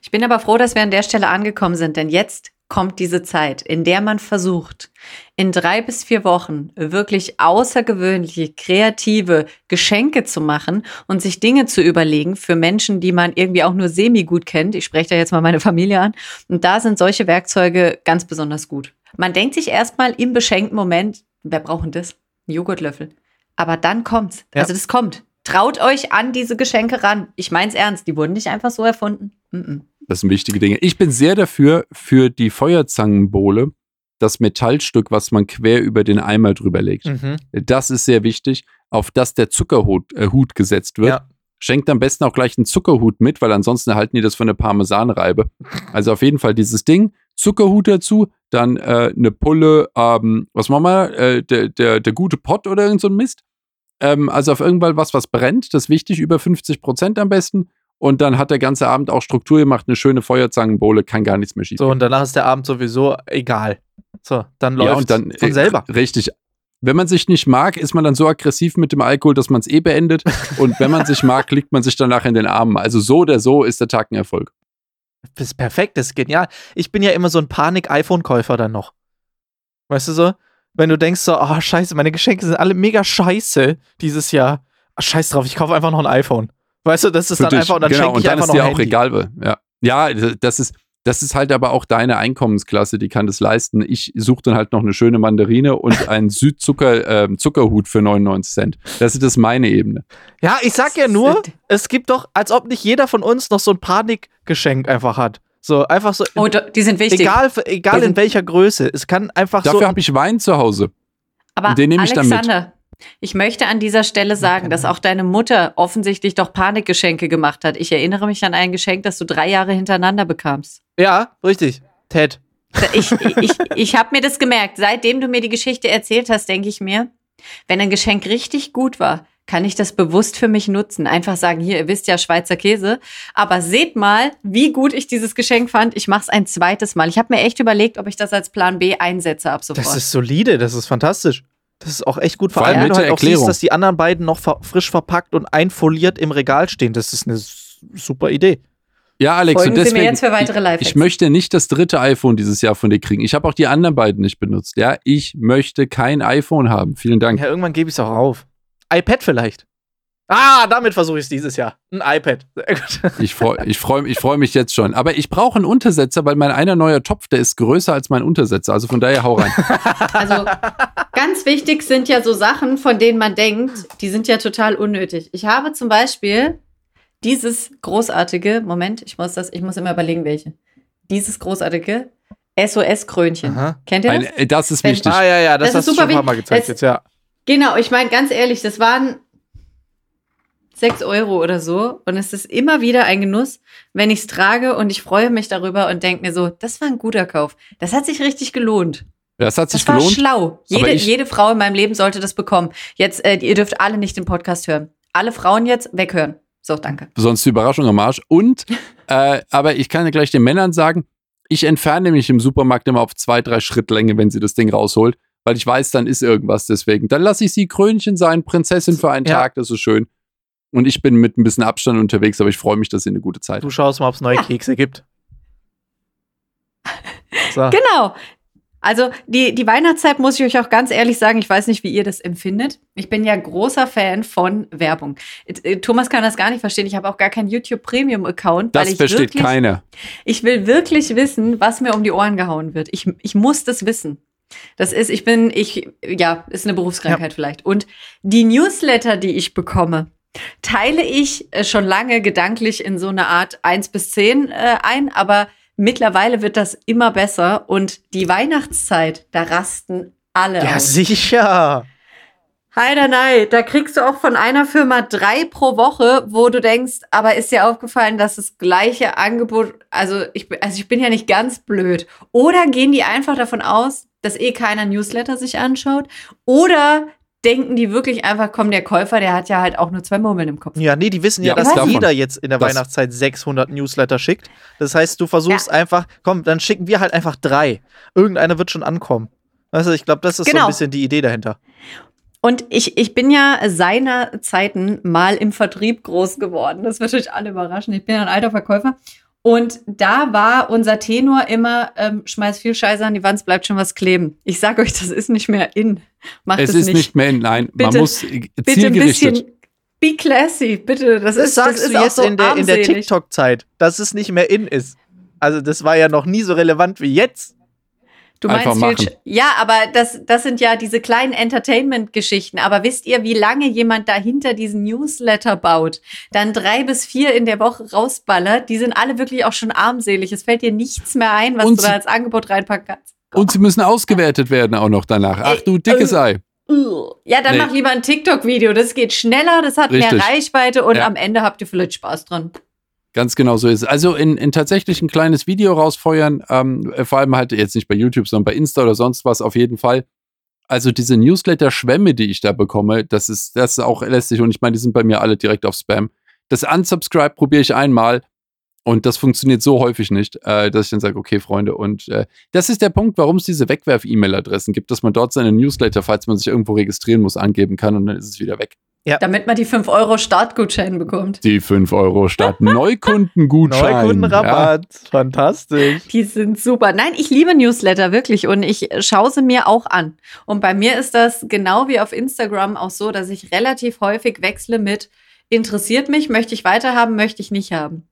Ich bin aber froh, dass wir an der Stelle angekommen sind, denn jetzt kommt diese Zeit, in der man versucht, in drei bis vier Wochen wirklich außergewöhnliche, kreative Geschenke zu machen und sich Dinge zu überlegen für Menschen, die man irgendwie auch nur semi gut kennt. Ich spreche da jetzt mal meine Familie an. Und da sind solche Werkzeuge ganz besonders gut. Man denkt sich erstmal im beschenkten Moment, wer braucht denn das? Ein Joghurtlöffel. Aber dann kommt's. Ja. Also das kommt. Traut euch an diese Geschenke ran. Ich mein's ernst. Die wurden nicht einfach so erfunden. -mm. Das sind wichtige Dinge. Ich bin sehr dafür, für die Feuerzangenbowle, das Metallstück, was man quer über den Eimer drüber legt. Mhm. Das ist sehr wichtig, auf das der Zuckerhut äh, Hut gesetzt wird. Ja. Schenkt am besten auch gleich einen Zuckerhut mit, weil ansonsten erhalten die das von der Parmesanreibe. [laughs] Also auf jeden Fall dieses Ding, Zuckerhut dazu, dann äh, eine Pulle, ähm, was machen wir, äh, der, der, der gute Pott oder irgend so ein Mist. Ähm, also auf irgendwann was, was brennt, das ist wichtig, über 50 Prozent am besten. Und dann hat der ganze Abend auch Struktur gemacht, eine schöne Feuerzangenbowle, kann gar nichts mehr schießen. So, und danach ist der Abend sowieso egal. So, dann ja, läuft und dann von äh, selber. Richtig. Wenn man sich nicht mag, ist man dann so aggressiv mit dem Alkohol, dass man es eh beendet. [laughs] Und wenn man sich mag, liegt man sich danach in den Armen. Also so oder so ist der Tag ein Erfolg. Das ist perfekt, das ist genial. Ich bin ja immer so ein Panik-iPhone-Käufer dann noch. Weißt du so? Wenn du denkst so, oh scheiße, meine Geschenke sind alle mega scheiße dieses Jahr. Ach, scheiß drauf, ich kaufe einfach noch ein iPhone. Weißt du, das ist dann dich. einfach, und dann genau, schenke und ich dann einfach ist noch dir auch Handy. egal. weil- Ja, ja das, ist, das ist halt aber auch deine Einkommensklasse, die kann das leisten. Ich suche dann halt noch eine schöne Mandarine und [laughs] einen Südzucker ähm, Zuckerhut für 99 Cent. Das ist das meine Ebene. Ja, ich sag ja nur, es gibt doch, als ob nicht jeder von uns noch so ein Panikgeschenk einfach hat. So, einfach so, Oh, die sind wichtig. egal, egal in welcher Größe. Es kann einfach Dafür so. habe ich Wein zu Hause. Aber Den nehme ich dann mit. Alexander, ich möchte an dieser Stelle sagen, dass auch deine Mutter offensichtlich doch Panikgeschenke gemacht hat. Ich erinnere mich an ein Geschenk, das du drei Jahre hintereinander bekamst. Ja, richtig. Ted. Ich, [laughs] ich, ich habe mir das gemerkt. Seitdem du mir die Geschichte erzählt hast, denke ich mir, wenn ein Geschenk richtig gut war, kann ich das bewusst für mich nutzen. Einfach sagen, hier, ihr wisst ja, Schweizer Käse. Aber seht mal, wie gut ich dieses Geschenk fand. Ich mache es ein zweites Mal. Ich habe mir echt überlegt, ob ich das als Plan B einsetze ab sofort. Das ist solide, das ist fantastisch. Das ist auch echt gut. Vor Vor allem, wenn du halt auch siehst, dass die anderen beiden noch frisch verpackt und einfoliert im Regal stehen. Das ist eine super Idee. Ja, Alex, Folgen und Sie mir deswegen, jetzt für weitere ich, Lifehacks. ich möchte nicht das dritte iPhone dieses Jahr von dir kriegen. Ich habe auch die anderen beiden nicht benutzt. Ja, ich möchte kein iPhone haben. Vielen Dank. Ja, irgendwann gebe ich es auch auf. iPad vielleicht. Ah, damit versuche ich es dieses Jahr. Ein iPad. Sehr gut. [laughs] Ich freue ich freu, ich freu mich jetzt schon. Aber ich brauche einen Untersetzer, weil mein einer neuer Topf, der ist größer als mein Untersetzer. Also von daher hau rein. [laughs] Also ganz wichtig sind ja so Sachen, von denen man denkt, die sind ja total unnötig. Ich habe zum Beispiel dieses großartige, Moment, ich muss das, ich muss immer überlegen, welche. Dieses großartige SOS-Krönchen. Kennt ihr das? Ein, äh, das ist Wenn- wichtig. Ah, ja, ja, das, Das ist hast du schon ein paar Mal gezeigt Es- jetzt, ja. Genau, ich meine ganz ehrlich, das waren sechs Euro oder so. Und es ist immer wieder ein Genuss, wenn ich es trage und ich freue mich darüber und denke mir so, das war ein guter Kauf. Das hat sich richtig gelohnt. Das hat sich Das war gelohnt. schlau. Jede, ich- jede Frau in meinem Leben sollte das bekommen. Jetzt, äh, ihr dürft alle nicht den Podcast hören. Alle Frauen jetzt weghören. So, danke. Sonst die Überraschung am Arsch. Und, [laughs] äh, aber ich kann ja gleich den Männern sagen, ich entferne mich im Supermarkt immer auf zwei, drei Schrittlänge, wenn sie das Ding rausholt, weil ich weiß, dann ist irgendwas deswegen. Dann lasse ich sie Krönchen sein, Prinzessin für einen Ja. Tag, das ist schön. Und ich bin mit ein bisschen Abstand unterwegs, aber ich freue mich, dass sie eine gute Zeit Du schaust mal, ob es neue [laughs] Kekse gibt. So. Genau. Also die, die Weihnachtszeit muss ich euch auch ganz ehrlich sagen, ich weiß nicht, wie ihr das empfindet. Ich bin ja großer Fan von Werbung. Äh, Thomas kann das gar nicht verstehen. Ich habe auch gar keinen YouTube Premium Account. Das versteht wirklich, keiner. Ich will wirklich wissen, was mir um die Ohren gehauen wird. Ich, ich muss das wissen. Das ist, ich bin, ich, ja, ist eine Berufskrankheit ja. vielleicht. Und die Newsletter, die ich bekomme, teile ich äh, schon lange gedanklich in so eine Art 1 bis 10 äh, ein, aber Mittlerweile wird das immer besser und die Weihnachtszeit, da rasten alle. Ja, aus. sicher. Heider nein, da kriegst du auch von einer Firma drei pro Woche, wo du denkst, aber ist dir aufgefallen, dass das gleiche Angebot, also ich, also ich bin ja nicht ganz blöd. Oder gehen die einfach davon aus, dass eh keiner Newsletter sich anschaut? Oder denken die wirklich einfach, komm, der Käufer, der hat ja halt auch nur zwei Murmeln im Kopf. Ja, nee, die wissen ja, ja dass jeder jetzt in der das Weihnachtszeit 600 Newsletter schickt. Das heißt, du versuchst ja. einfach, komm, dann schicken wir halt einfach drei. Irgendeiner wird schon ankommen. Weißt du, ich glaube, das ist genau. so ein bisschen die Idee dahinter. Und ich, ich bin ja seiner Zeiten mal im Vertrieb groß geworden. Das wird euch alle überraschen. Ich bin ein alter Verkäufer. Und da war unser Tenor immer, ähm, schmeiß viel Scheiße an die Wand, es bleibt schon was kleben. Ich sage euch, das ist nicht mehr in. Macht es, es ist nicht. nicht mehr in, nein. Bitte, man muss zielgerichtet. Bitte ein bisschen be classy, bitte. Das, das ist, sagst das du jetzt so in der, in der TikTok-Zeit, dass es nicht mehr in ist. Also das war ja noch nie so relevant wie jetzt. Du meinst machen. Ja, aber das, das sind ja diese kleinen Entertainment-Geschichten. Aber wisst ihr, wie lange jemand dahinter diesen Newsletter baut, dann drei bis vier in der Woche rausballert? Die sind alle wirklich auch schon armselig. Es fällt dir nichts mehr ein, was und du da als Angebot reinpacken kannst. Und sie müssen ausgewertet werden auch noch danach. Ach du dickes äh, Ei. Ja, dann nee. mach lieber ein TikTok-Video. Das geht schneller, das hat Richtig. mehr Reichweite und ja. am Ende habt ihr vielleicht Spaß dran. Ganz genau so ist es. Also in, in tatsächlich ein kleines Video rausfeuern, ähm, vor allem halt jetzt nicht bei YouTube, sondern bei Insta oder sonst was auf jeden Fall. Also diese Newsletter-Schwämme, die ich da bekomme, das ist, das ist auch lästig und ich meine, die sind bei mir alle direkt auf Spam. Das Unsubscribe probiere ich einmal und das funktioniert so häufig nicht, äh, dass ich dann sage, okay, Freunde, und äh, das ist der Punkt, warum es diese Wegwerf-E-Mail-Adressen gibt, dass man dort seine Newsletter, falls man sich irgendwo registrieren muss, angeben kann und dann ist es wieder weg. Ja. Damit man die 5 Euro Startgutschein bekommt. Die 5 Euro Start [laughs] Neukundengutschein. Neukundenrabatt. Ja. Fantastisch. Die sind super. Nein, ich liebe Newsletter wirklich und ich schaue sie mir auch an. Und bei mir ist das genau wie auf Instagram auch so, dass ich relativ häufig wechsle mit interessiert mich, möchte ich weiterhaben, möchte ich nicht haben.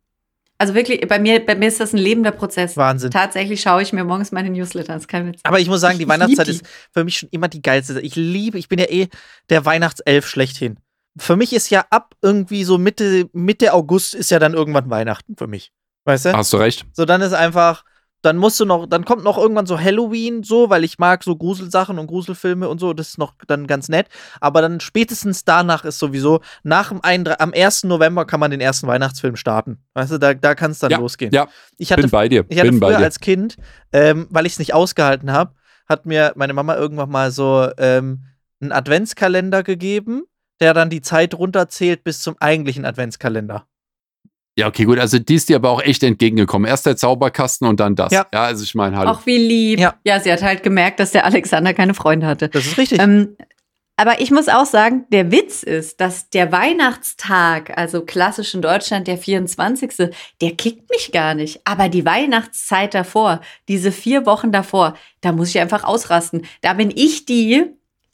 Also wirklich, bei mir, bei mir ist das ein lebender Prozess. Wahnsinn. Tatsächlich schaue ich mir morgens meine Newsletter an. Das ist kein Witz. Aber ich muss sagen, die Weihnachtszeit ist für mich schon immer die geilste. Ich liebe, ich bin ja eh der Weihnachtself schlechthin. Für mich ist ja ab irgendwie so Mitte, Mitte August ist ja dann irgendwann Weihnachten für mich. Weißt du? Hast du recht. So, dann ist einfach, dann musst du noch, dann kommt noch irgendwann so Halloween so, weil ich mag so Gruselsachen und Gruselfilme und so, das ist noch dann ganz nett. Aber dann spätestens danach ist sowieso, nach dem ein, am 1. November kann man den ersten Weihnachtsfilm starten. Weißt du, da, da kann es dann ja, losgehen. Ja, ich hatte, bin bei dir. Ich hatte bin früher als Kind, ähm, weil ich es nicht ausgehalten habe, hat mir meine Mama irgendwann mal so ähm, einen Adventskalender gegeben, der dann die Zeit runterzählt bis zum eigentlichen Adventskalender. Ja, okay, gut. Also die ist dir aber auch echt entgegengekommen. Erst der Zauberkasten und dann das. Ja, ja also ich meine, hallo. Auch wie lieb. Ja. ja, sie hat halt gemerkt, dass der Alexander keine Freunde hatte. Das ist richtig. Ähm, aber ich muss auch sagen, der Witz ist, dass der Weihnachtstag, also klassisch in Deutschland der 24., der kickt mich gar nicht. Aber die Weihnachtszeit davor, diese vier Wochen davor, da muss ich einfach ausrasten. Da bin ich die,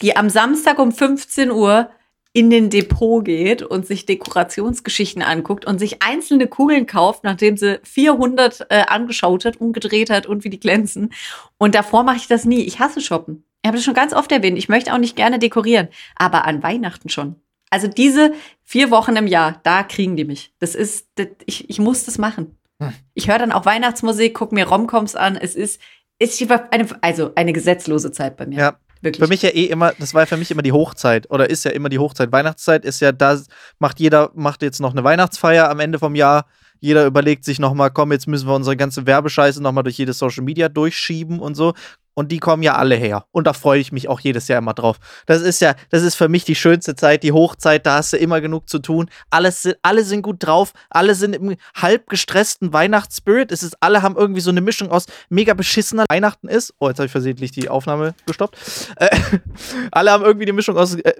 die am Samstag um 15 Uhr in den Depot geht und sich Dekorationsgeschichten anguckt und sich einzelne Kugeln kauft, nachdem sie 400 äh, angeschaut hat, umgedreht hat und wie die glänzen. Und davor mache ich das nie. Ich hasse shoppen. Ich habe das schon ganz oft erwähnt. Ich möchte auch nicht gerne dekorieren, aber an Weihnachten schon. Also diese vier Wochen im Jahr, da kriegen die mich. Das ist, das, ich, ich muss das machen. Hm. Ich höre dann auch Weihnachtsmusik, gucke mir Romcoms an. Es ist, ist eine, also eine gesetzlose Zeit bei mir. Ja, Wirklich. Für mich ja eh immer, das war für mich immer die Hochzeit oder ist ja immer die Hochzeit. Weihnachtszeit ist ja, da macht jeder, macht jetzt noch eine Weihnachtsfeier am Ende vom Jahr. Jeder überlegt sich nochmal, komm, jetzt müssen wir unsere ganze Werbescheiße nochmal durch jedes Social Media durchschieben und so. Und die kommen ja alle her. Und da freue ich mich auch jedes Jahr immer drauf. Das ist ja, das ist für mich die schönste Zeit, die Hochzeit, da hast du immer genug zu tun. Alles, alle sind gut drauf, alle sind im halb gestressten Weihnachtsspirit. Es ist, alle haben irgendwie so eine Mischung aus mega beschissener Weihnachten ist. Oh, jetzt habe ich versehentlich die Aufnahme gestoppt. Äh, [laughs] alle haben irgendwie die Mischung aus. Äh,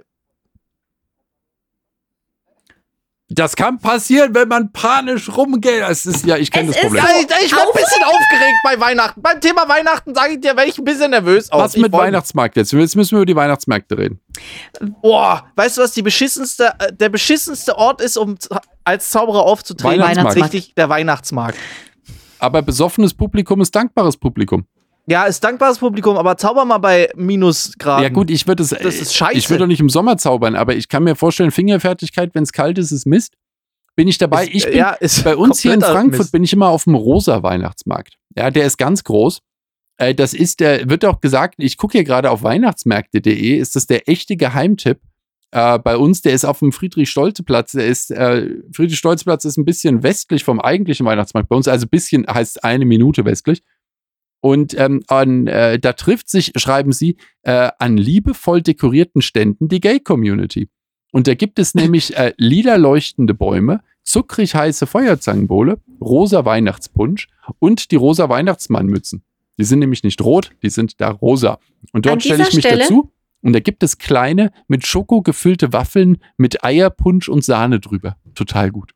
Das kann passieren, wenn man panisch rumgeht. Es ist ja, ich kenne das Problem. Ja, ich, ich bin ein bisschen aufgeregt bei Weihnachten. Beim Thema Weihnachten sage ich dir, werde ich ein bisschen nervös aus. Was Ich mit. Weihnachtsmarkt jetzt? Jetzt müssen wir über die Weihnachtsmärkte reden. Boah, weißt du, was die beschissenste, äh, der beschissenste Ort ist, um als Zauberer aufzutreten? Weihnachtsmarkt. Richtig, der Weihnachtsmarkt. Aber besoffenes Publikum ist dankbares Publikum. Ja, ist dankbares Publikum, aber zauber mal bei Minusgraden. Ja gut, ich würde es. Das ist scheiße. Ich würde doch nicht im Sommer zaubern, aber ich kann mir vorstellen, Fingerfertigkeit, wenn es kalt ist, ist Mist. Bin ich dabei? Ist- ich bin, ja, ist bei uns hier in Frankfurt Mist. bin ich immer auf dem rosa Weihnachtsmarkt. Ja, der ist ganz groß. Äh, das ist der, wird auch gesagt, ich gucke hier gerade auf weihnachtsmärkte.de, ist das der echte Geheimtipp. Äh, bei uns, der ist auf dem Friedrich-Stolze-Platz. Der ist, äh, Friedrich-Stolze-Platz ist ein bisschen westlich vom eigentlichen Weihnachtsmarkt. Bei uns also ein bisschen heißt eine Minute westlich. Und ähm, an, äh, da trifft sich, schreiben sie, äh, an liebevoll dekorierten Ständen die Gay-Community. Und da gibt es [laughs] nämlich äh, lila leuchtende Bäume, zuckrig heiße Feuerzangenbowle, rosa Weihnachtspunsch und die rosa Weihnachtsmannmützen. Die sind nämlich nicht rot, die sind da rosa. Und dort stelle ich mich Stelle- dazu und da gibt es kleine, mit Schoko gefüllte Waffeln mit Eierpunsch und Sahne drüber. Total gut.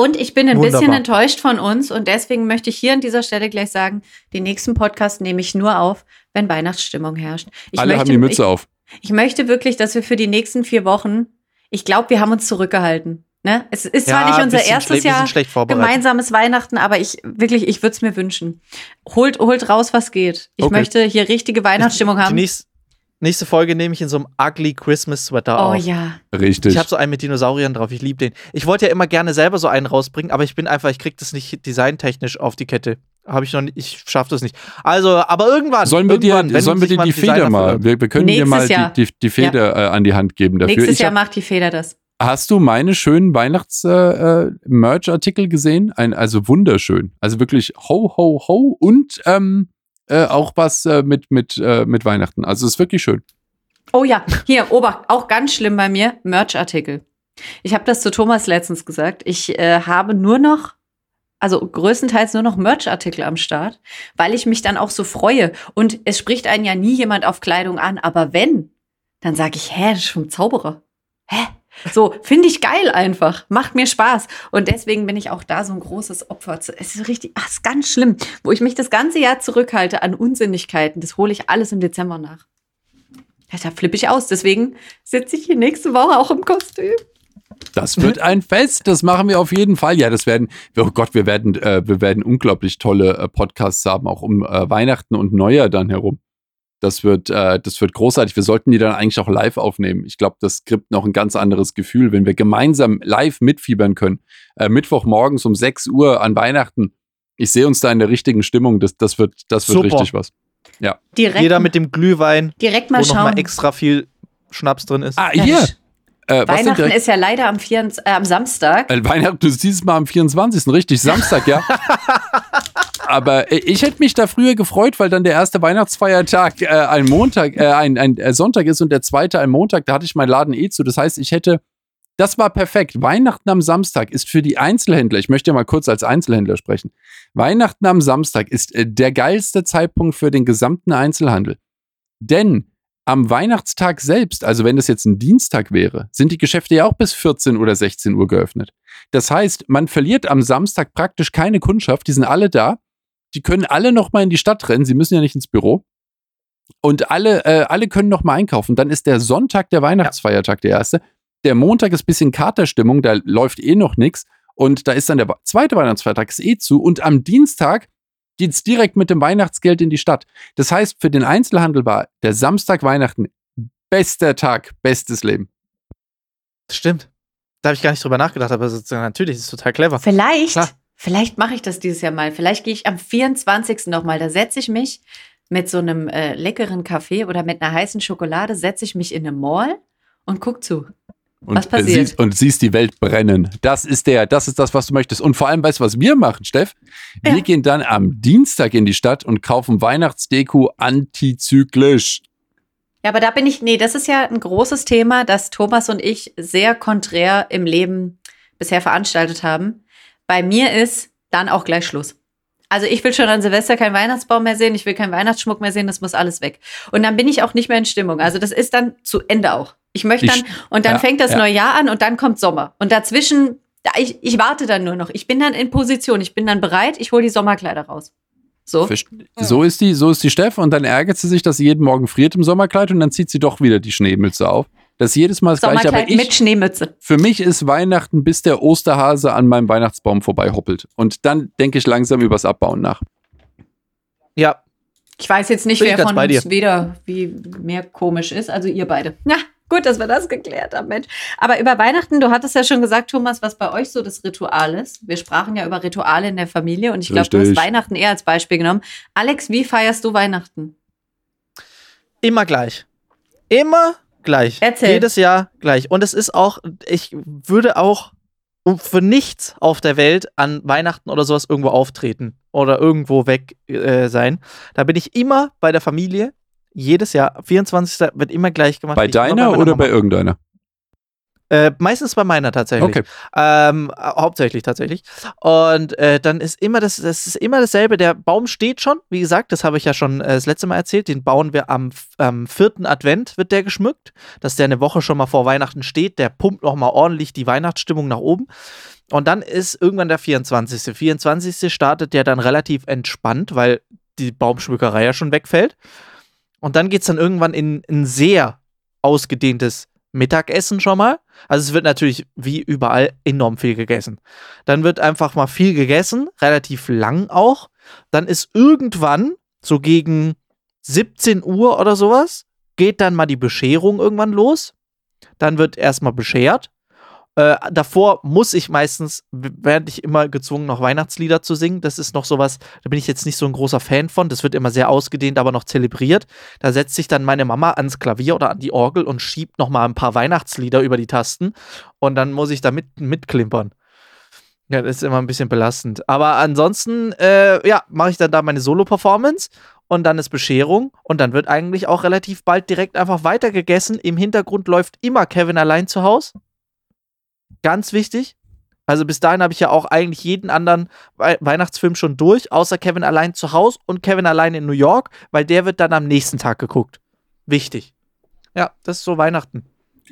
Und ich bin ein Wunderbar. bisschen enttäuscht von uns und deswegen möchte ich hier an dieser Stelle gleich sagen, den nächsten Podcast nehme ich nur auf, wenn Weihnachtsstimmung herrscht. Ich Alle möchte, haben die Mütze auf. Ich, ich möchte wirklich, dass wir für die nächsten vier Wochen, ich glaube, wir haben uns zurückgehalten. Ne? Es ist zwar nicht unser erstes Jahr gemeinsames Weihnachten, aber ich wirklich, ich würde es mir wünschen. Holt, holt raus, was geht. Ich Okay. möchte hier richtige Weihnachtsstimmung Die haben. Nächste, Folge nehme ich in so einem ugly Christmas Sweater Oh auf. ja. Richtig. Ich habe so einen mit Dinosauriern drauf, ich liebe den. Ich wollte ja immer gerne selber so einen rausbringen, aber ich bin einfach, ich krieg das nicht designtechnisch auf die Kette. Habe ich noch nicht, ich schaffe das nicht. Also, aber irgendwann. Sollen wir dir, sollen wir dir die Designer Feder mal, wir, wir können dir mal die, Jahr. die, die Feder äh, an die Hand geben dafür. Nächstes Ich Jahr hab, macht die Feder das. hast du meine schönen Weihnachts-Merch-Artikel gesehen? Ein, also wunderschön. Also wirklich ho, ho, ho und ähm, äh, auch was äh, mit, mit, äh, mit Weihnachten. Also es ist wirklich schön. Oh ja, hier, Obacht, auch ganz schlimm bei mir, Merch-Artikel. Ich habe das zu Thomas letztens gesagt. Ich äh, habe nur noch, also größtenteils nur noch Merch-Artikel am Start, weil ich mich dann auch so freue. Und es spricht einen ja nie jemand auf Kleidung an, aber wenn, dann sage ich, hä, das ist vom Zauberer. Hä? So, finde ich geil einfach. Macht mir Spaß. Und deswegen bin ich auch da so ein großes Opfer. Es ist richtig, ach, es ist ganz schlimm, wo ich mich das ganze Jahr zurückhalte an Unsinnigkeiten. Das hole ich alles im Dezember nach. Ja, da flippe ich aus. Deswegen sitze ich hier nächste Woche auch im Kostüm. Das wird ein Fest, das machen wir auf jeden Fall. Ja, das werden, oh Gott, wir werden, äh, wir werden unglaublich tolle äh, Podcasts haben, auch um äh, Weihnachten und Neujahr dann herum. Das wird, äh, das wird großartig. Wir sollten die dann eigentlich auch live aufnehmen. Ich glaube, das gibt noch ein ganz anderes Gefühl, wenn wir gemeinsam live mitfiebern können. Äh, Mittwochmorgens um 6 Uhr an Weihnachten. Ich sehe uns da in der richtigen Stimmung. Das, das wird, das wird Super. richtig was. Direkt, Jeder mit dem Glühwein, direkt wo mal nochmal schauen. extra viel Schnaps drin ist. Ah, Ja, hier. Äh, Weihnachten ist ja leider am, 24, äh, am Samstag. Äh, Weihnachten ist dieses Mal am 24. Richtig, Samstag, ja. [laughs] Aber ich hätte mich da früher gefreut, weil dann der erste Weihnachtsfeiertag äh, ein Montag, äh, ein, ein äh, Sonntag ist und der zweite ein Montag. Da hatte ich meinen Laden eh zu. Das heißt, ich hätte, das war perfekt. Weihnachten am Samstag ist für die Einzelhändler, ich möchte ja mal kurz als Einzelhändler sprechen. Weihnachten am Samstag ist äh, der geilste Zeitpunkt für den gesamten Einzelhandel. Denn am Weihnachtstag selbst, also wenn das jetzt ein Dienstag wäre, sind die Geschäfte ja auch bis 14 oder 16 Uhr geöffnet. Das heißt, man verliert am Samstag praktisch keine Kundschaft, die sind alle da, die können alle noch mal in die Stadt rennen, sie müssen ja nicht ins Büro. Und alle, äh, alle können noch mal einkaufen. Dann ist der Sonntag der Weihnachtsfeiertag der erste. Der Montag ist bisschen Katerstimmung, da läuft eh noch nichts. Und da ist dann der zweite Weihnachtsfeiertag ist eh zu. Und am Dienstag geht's direkt mit dem Weihnachtsgeld in die Stadt. Das heißt, für den Einzelhandel war der Samstag Weihnachten bester Tag, bestes Leben. Das stimmt. Da habe ich gar nicht drüber nachgedacht, aber das ist, natürlich, das ist total clever. Vielleicht, Klar. Vielleicht mache ich das dieses Jahr mal. Vielleicht gehe ich am 24. nochmal. Da setze ich mich mit so einem äh, leckeren Kaffee oder mit einer heißen Schokolade, setze ich mich in eine Mall und guck zu. Und, Was äh, passiert? siehst, und siehst die Welt brennen. Das ist der, das ist das, was du möchtest. Und vor allem, weißt du, was wir machen, Steff? Wir Ja. gehen dann am Dienstag in die Stadt und kaufen Weihnachtsdeko antizyklisch. Ja, aber da bin ich, nee, das ist ja ein großes Thema, das Thomas und ich sehr konträr im Leben bisher veranstaltet haben. Bei mir ist dann auch gleich Schluss. Also ich will schon an Silvester keinen Weihnachtsbaum mehr sehen, ich will keinen Weihnachtsschmuck mehr sehen, das muss alles weg. Und dann bin ich auch nicht mehr in Stimmung. Also das ist dann zu Ende auch. Ich möchte dann, und dann ja, fängt das ja. neue Jahr an und dann kommt Sommer. Und dazwischen Da, ich, ich warte dann nur noch. Ich bin dann in Position. Ich bin dann bereit. Ich hole die Sommerkleider raus. So. So ist die, so ist die Steff und dann ärgert sie sich, dass sie jeden Morgen friert im Sommerkleid und dann zieht sie doch wieder die Schneemütze auf. Das ist jedes Mal das gleiche, aber Sommerkleid mit ich, Schneemütze. für mich ist Weihnachten, bis der Osterhase an meinem Weihnachtsbaum vorbei hoppelt. Und dann denke ich langsam übers Abbauen nach. Ja, Ich weiß jetzt nicht, Bin ich wer von uns weder wie mehr komisch ist. Also ihr beide. Na, gut, dass wir das geklärt haben, Mensch. Aber über Weihnachten, du hattest ja schon gesagt, Thomas, was bei euch so das Ritual ist. Wir sprachen ja über Rituale in der Familie und ich glaube, du hast. Weihnachten eher als Beispiel genommen. Alex, wie feierst du Weihnachten? immer gleich. Immer gleich. Erzähl. Jedes Jahr gleich. Und es ist auch, ich würde auch um- für nichts auf der Welt an Weihnachten oder sowas irgendwo auftreten oder irgendwo weg äh, sein. Da bin ich immer bei der Familie. Jedes Jahr, 24. wird immer gleich gemacht. Bei deiner meiner oder Mama. bei irgendeiner? Äh, meistens bei meiner tatsächlich. Okay. Ähm, äh, hauptsächlich tatsächlich. Und äh, dann ist immer das, das ist immer dasselbe. Der Baum steht schon, wie gesagt, das habe ich ja schon äh, das letzte Mal erzählt. Den bauen wir am, am vierten Advent, wird der geschmückt, dass der eine Woche schon mal vor Weihnachten steht. Der pumpt noch mal ordentlich die Weihnachtsstimmung nach oben. Und dann ist irgendwann der 24. 24. startet der dann relativ entspannt, weil die Baumschmückerei ja schon wegfällt. Und dann geht es dann irgendwann in ein sehr ausgedehntes Mittagessen schon mal. Also es wird natürlich wie überall enorm viel gegessen. Dann wird einfach mal viel gegessen, relativ lang auch. Dann ist irgendwann, so gegen 17 Uhr oder sowas, geht dann mal die Bescherung irgendwann los. Dann wird erstmal beschert. Äh, davor muss ich meistens, werde ich immer gezwungen, noch Weihnachtslieder zu singen. Das ist noch sowas, da bin ich jetzt nicht so ein großer Fan von. Das wird immer sehr ausgedehnt, aber noch zelebriert. Da setzt sich dann meine Mama ans Klavier oder an die Orgel und schiebt noch mal ein paar Weihnachtslieder über die Tasten. Und dann muss ich da mit, mitklimpern. Ja, das ist immer ein bisschen belastend. Aber ansonsten, äh, ja, mache ich dann da meine Solo-Performance und dann ist Bescherung und dann wird eigentlich auch relativ bald direkt einfach weitergegessen. Im Hintergrund läuft immer Kevin allein zu Hause. Ganz wichtig. Also bis dahin habe ich ja auch eigentlich jeden anderen Wei Weihnachtsfilm schon durch, außer Kevin allein zu Hause und Kevin allein in New York, weil der wird dann am nächsten Tag geguckt. Wichtig. Ja, das ist so Weihnachten.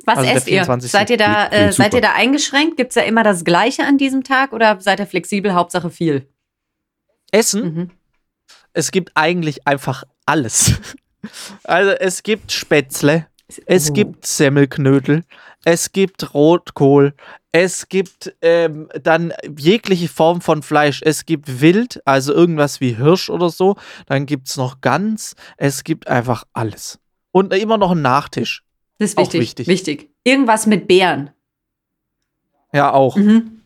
Was Also esst ihr? 24.. Seid ihr da, äh, seid ihr da eingeschränkt? Gibt es da immer das Gleiche an diesem Tag oder seid ihr flexibel, Hauptsache viel? Essen, Mhm. es gibt eigentlich einfach alles. [laughs] Also es gibt Spätzle, es Oh. gibt Semmelknödel, es gibt Rotkohl, es gibt ähm, dann jegliche Form von Fleisch. Es gibt Wild, also irgendwas wie Hirsch oder so. Dann gibt es noch Gans. Es gibt einfach alles. Und immer noch einen Nachtisch. Das ist Auch wichtig. wichtig. wichtig. Irgendwas mit Beeren. Ja, auch. Mhm.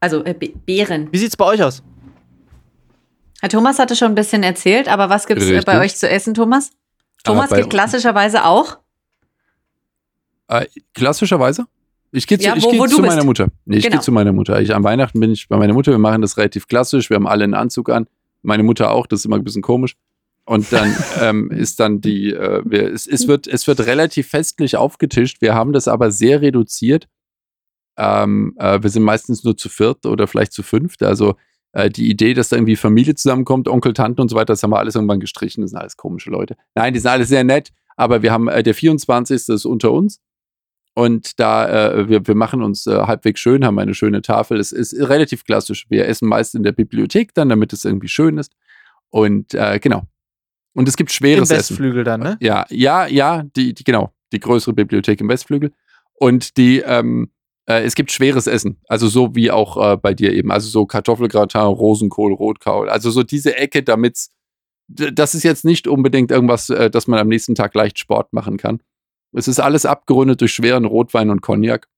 Also äh, Be Beeren. Wie sieht's bei euch aus? Herr Thomas hatte schon ein bisschen erzählt, aber was gibt es äh, bei euch zu essen, Thomas? Thomas bei geht klassischerweise auch. Äh, klassischerweise? Ich gehe zu, Ja, ich wo- geh wo du zu bist. meiner Mutter. Nee, ich Genau. gehe zu meiner Mutter. Ich, an Weihnachten bin ich bei meiner Mutter. Wir machen das relativ klassisch. Wir haben alle einen Anzug an. Meine Mutter auch. Das ist immer ein bisschen komisch. Und dann [laughs] ähm, ist dann die, äh, wir, es, es, wird, es wird relativ festlich aufgetischt. Wir haben das aber sehr reduziert. Ähm, äh, wir sind meistens nur zu viert oder vielleicht zu fünft. Also äh, die Idee, dass da irgendwie Familie zusammenkommt, Onkel, Tante und so weiter, das haben wir alles irgendwann gestrichen. Das sind alles komische Leute. Nein, die sind alle sehr nett. Aber wir haben äh, der 24. ist unter uns. Und da, äh, wir, wir machen uns äh, halbwegs schön, haben eine schöne Tafel. Es ist relativ klassisch. Wir essen meist in der Bibliothek dann, damit es irgendwie schön ist. Und äh, genau. Und es gibt Im schweres Essen. Westflügel dann, ne? Ja, ja, ja, die, die, genau, die größere Bibliothek im Westflügel. Und die, ähm, äh, es gibt schweres Essen. Also so wie auch äh, bei dir eben. Also so Kartoffelgratin, Rosenkohl, Rotkohl. Also so diese Ecke, damit's, d- das ist jetzt nicht unbedingt irgendwas, äh, dass man am nächsten Tag leicht Sport machen kann. Es ist alles abgerundet durch schweren Rotwein und Cognac.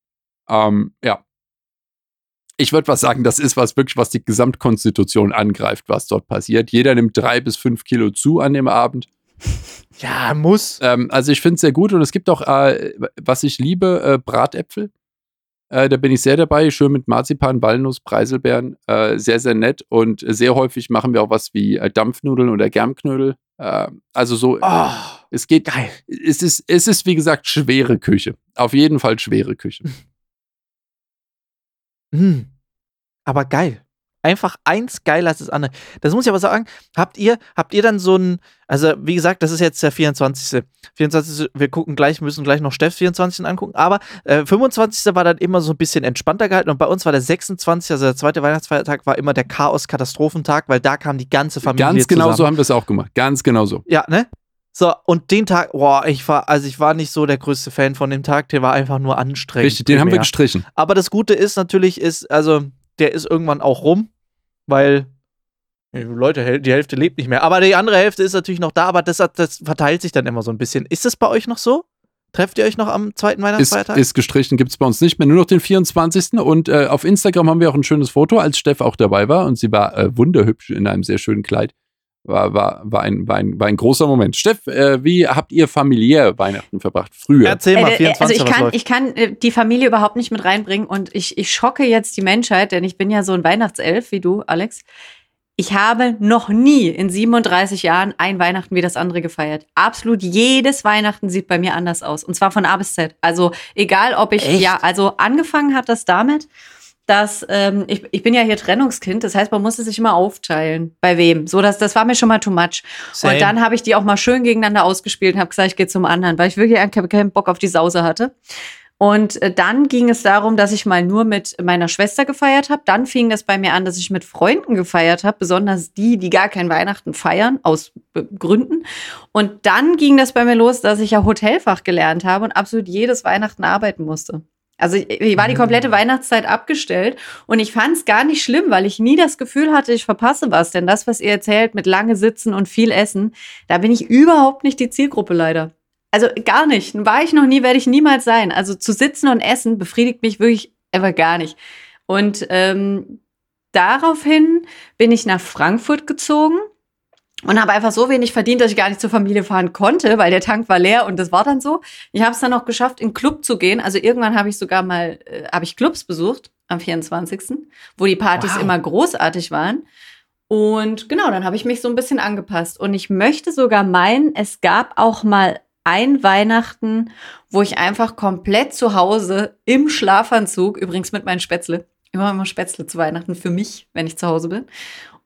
Ähm, ja. Ich würde was sagen, das ist was wirklich, was die Gesamtkonstitution angreift, was dort passiert. Jeder nimmt drei bis fünf Kilo zu an dem Abend. Ja, muss. Ähm, also ich finde es sehr gut und es gibt auch, äh, was ich liebe, äh, Bratäpfel. Äh, da bin ich sehr dabei, schön mit Marzipan, Walnuss, Preiselbeeren, äh, sehr, sehr nett und sehr häufig machen wir auch was wie äh, Dampfnudeln oder Germknödel. Äh, also so, Oh, es geht, geil. es ist, es ist wie gesagt schwere Küche. Auf jeden Fall schwere Küche. [laughs] Hm. Aber geil. Einfach eins geiler als das andere. Das muss ich aber sagen, habt ihr, habt ihr dann so ein, also wie gesagt, das ist jetzt der 24. 24. Wir gucken gleich, müssen gleich noch Steffs 24. angucken, aber äh, 25. war dann immer so ein bisschen entspannter gehalten und bei uns war der 26., also der zweite Weihnachtsfeiertag, war immer der Chaos-Katastrophentag, weil da kam die ganze Familie Ganz genau zusammen. so haben wir es auch gemacht. Ganz genau so. Ja, ne? So, und den Tag, boah, ich war, also ich war nicht so der größte Fan von dem Tag, der war einfach nur anstrengend. Richtig, den haben wir gestrichen. Aber das Gute ist natürlich, ist, also, der ist irgendwann auch rum, weil Leute, die Hälfte lebt nicht mehr. Aber die andere Hälfte ist natürlich noch da, aber das, das verteilt sich dann immer so ein bisschen. Ist das bei euch noch so? Trefft ihr euch noch am zweiten Ist, Weihnachtsfeiertag? ist gestrichen, gibt es bei uns nicht mehr, nur noch den 24. Und äh, auf Instagram haben wir auch ein schönes Foto, als Steff auch dabei war. Und sie war äh, wunderhübsch in einem sehr schönen Kleid. War, war, war, ein, war, ein, war ein großer Moment. Steff, äh, wie habt ihr familiär Weihnachten verbracht? Früher? Erzähl mal, Äh, äh, 24. also ich kann, ich kann äh, die Familie überhaupt nicht mit reinbringen und ich, ich schocke jetzt die Menschheit, denn ich bin ja so ein Weihnachtself wie du, Alex. Ich habe noch nie in 37 Jahren ein Weihnachten wie das andere gefeiert. Absolut jedes Weihnachten sieht bei mir anders aus. Und zwar von A bis Z. Also egal, ob ich, Echt? ja, also angefangen hat das damit, dass ähm, ich, ich bin ja hier Trennungskind, das heißt, man musste sich immer aufteilen. Bei wem? So, das, das war mir schon mal too much. Same. Und dann habe ich die auch mal schön gegeneinander ausgespielt und habe gesagt, ich gehe zum anderen, weil ich wirklich keinen keinen Bock auf die Sause hatte. Und äh, dann ging es darum, dass ich mal nur mit meiner Schwester gefeiert habe. Dann fing das bei mir an, dass ich mit Freunden gefeiert habe, besonders die, die gar kein Weihnachten feiern, aus äh, Gründen. Und dann ging das bei mir los, dass ich ja Hotelfach gelernt habe und absolut jedes Weihnachten arbeiten musste. Also ich, war die komplette Weihnachtszeit abgestellt und ich fand es gar nicht schlimm, weil ich nie das Gefühl hatte, ich verpasse was. Denn das, was ihr erzählt mit lange Sitzen und viel Essen, da bin ich überhaupt nicht die Zielgruppe leider. Also gar nicht. War ich noch nie, werde ich niemals sein. Also zu sitzen und essen befriedigt mich wirklich einfach gar nicht. Und ähm, daraufhin bin ich nach Frankfurt gezogen und habe einfach so wenig verdient, dass ich gar nicht zur Familie fahren konnte, weil der Tank war leer und das war dann so. Ich habe es dann noch geschafft, in Club zu gehen. Also irgendwann habe ich sogar mal, äh, habe ich Clubs besucht am 24., wo die Partys Wow. immer großartig waren. Und genau, dann habe ich mich so ein bisschen angepasst. Und ich möchte sogar meinen, es gab auch mal ein Weihnachten, wo ich einfach komplett zu Hause im Schlafanzug, übrigens mit meinen Spätzle, immer immer Spätzle zu Weihnachten für mich, wenn ich zu Hause bin.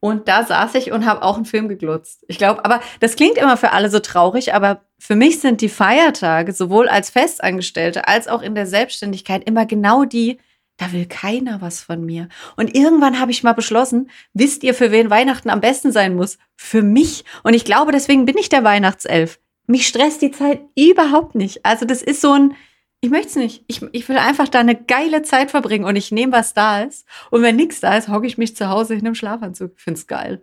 Und da saß ich und habe auch einen Film geglotzt. Ich glaube, aber das klingt immer für alle so traurig, aber für mich sind die Feiertage sowohl als Festangestellte als auch in der Selbstständigkeit immer genau die, da will keiner was von mir. Und irgendwann habe ich mal beschlossen, wisst ihr, für wen Weihnachten am besten sein muss? Für mich. Und ich glaube, deswegen bin ich der Weihnachtself. Mich stresst die Zeit überhaupt nicht. Also das ist so ein, ich möchte es nicht. Ich, ich will einfach da eine geile Zeit verbringen und ich nehme, was da ist. Und wenn nichts da ist, hocke ich mich zu Hause in einem Schlafanzug. Find's geil.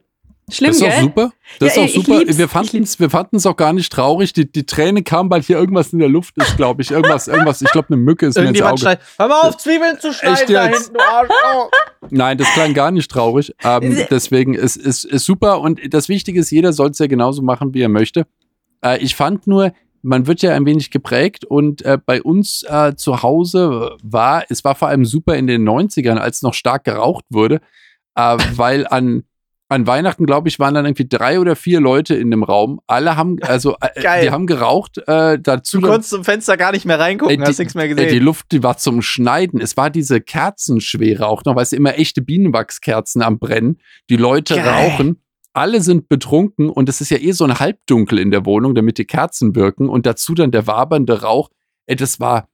Schlimm, das ist gell? auch super. Das Ja, ist auch ich super. Wir Ich fanden es wir fanden's auch gar nicht traurig. Die, die Träne kam, weil hier irgendwas in der Luft ist, glaube ich. Irgendwas, irgendwas. Ich glaube, eine Mücke ist mir ins Irgendjemand Auge. schreit, hör mal auf, Zwiebeln zu schneiden da hinten, du Arsch. Nein, das klang gar nicht traurig. Ähm, deswegen ist es ist, ist super. Und das Wichtige ist, jeder soll es ja genauso machen, wie er möchte. Äh, ich fand nur, man wird ja ein wenig geprägt und äh, bei uns äh, zu Hause war, es war vor allem super in den 90ern, als noch stark geraucht wurde, äh, [laughs] weil an, an Weihnachten, glaube ich, waren dann irgendwie drei oder vier Leute in dem Raum. Alle haben, also, äh, [laughs] die haben geraucht. Äh, dazu Du konntest zum Fenster gar nicht mehr reingucken, Ey, hast nichts mehr Ey, die gesehen. Luft, die war zum Schneiden. Es war diese Kerzenschwere auch noch, weil es immer echte Bienenwachskerzen am Brennen. Die Leute Geil. rauchen. Alle sind betrunken und es ist ja eh so ein Halbdunkel in der Wohnung, damit die Kerzen wirken und dazu dann der wabernde Rauch. Ey, das war,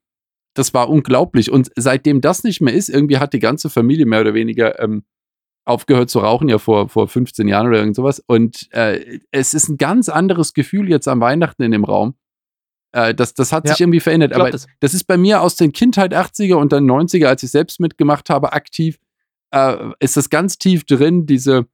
das war unglaublich. Und seitdem das nicht mehr ist, irgendwie hat die ganze Familie mehr oder weniger ähm, aufgehört zu rauchen, ja vor, vor 15 Jahren oder irgend sowas. Und äh, es ist ein ganz anderes Gefühl jetzt am Weihnachten in dem Raum. Äh, das, das hat Ja, sich irgendwie verändert. Aber das. das ist bei mir aus den Kindheit 80er und dann 90er, als ich selbst mitgemacht habe, aktiv, äh, ist das ganz tief drin, diese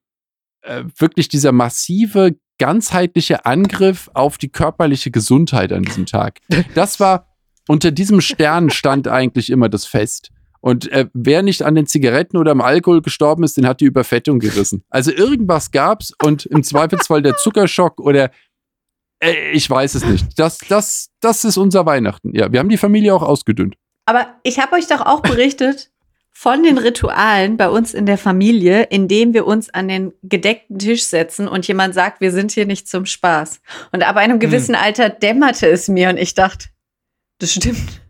äh, wirklich dieser massive, ganzheitliche Angriff auf die körperliche Gesundheit an diesem Tag. Das war, unter diesem Stern stand eigentlich immer das Fest. Und äh, wer nicht an den Zigaretten oder am Alkohol gestorben ist, den hat die Überfettung gerissen. Also irgendwas gab's und im Zweifelsfall der Zuckerschock oder äh, ich weiß es nicht. Das, das, das ist unser Weihnachten. Ja, wir haben die Familie auch ausgedünnt. Aber ich habe euch doch auch berichtet von den Ritualen bei uns in der Familie, indem wir uns an den gedeckten Tisch setzen und jemand sagt, wir sind hier nicht zum Spaß. Und ab einem gewissen Alter dämmerte es mir und ich dachte, das stimmt.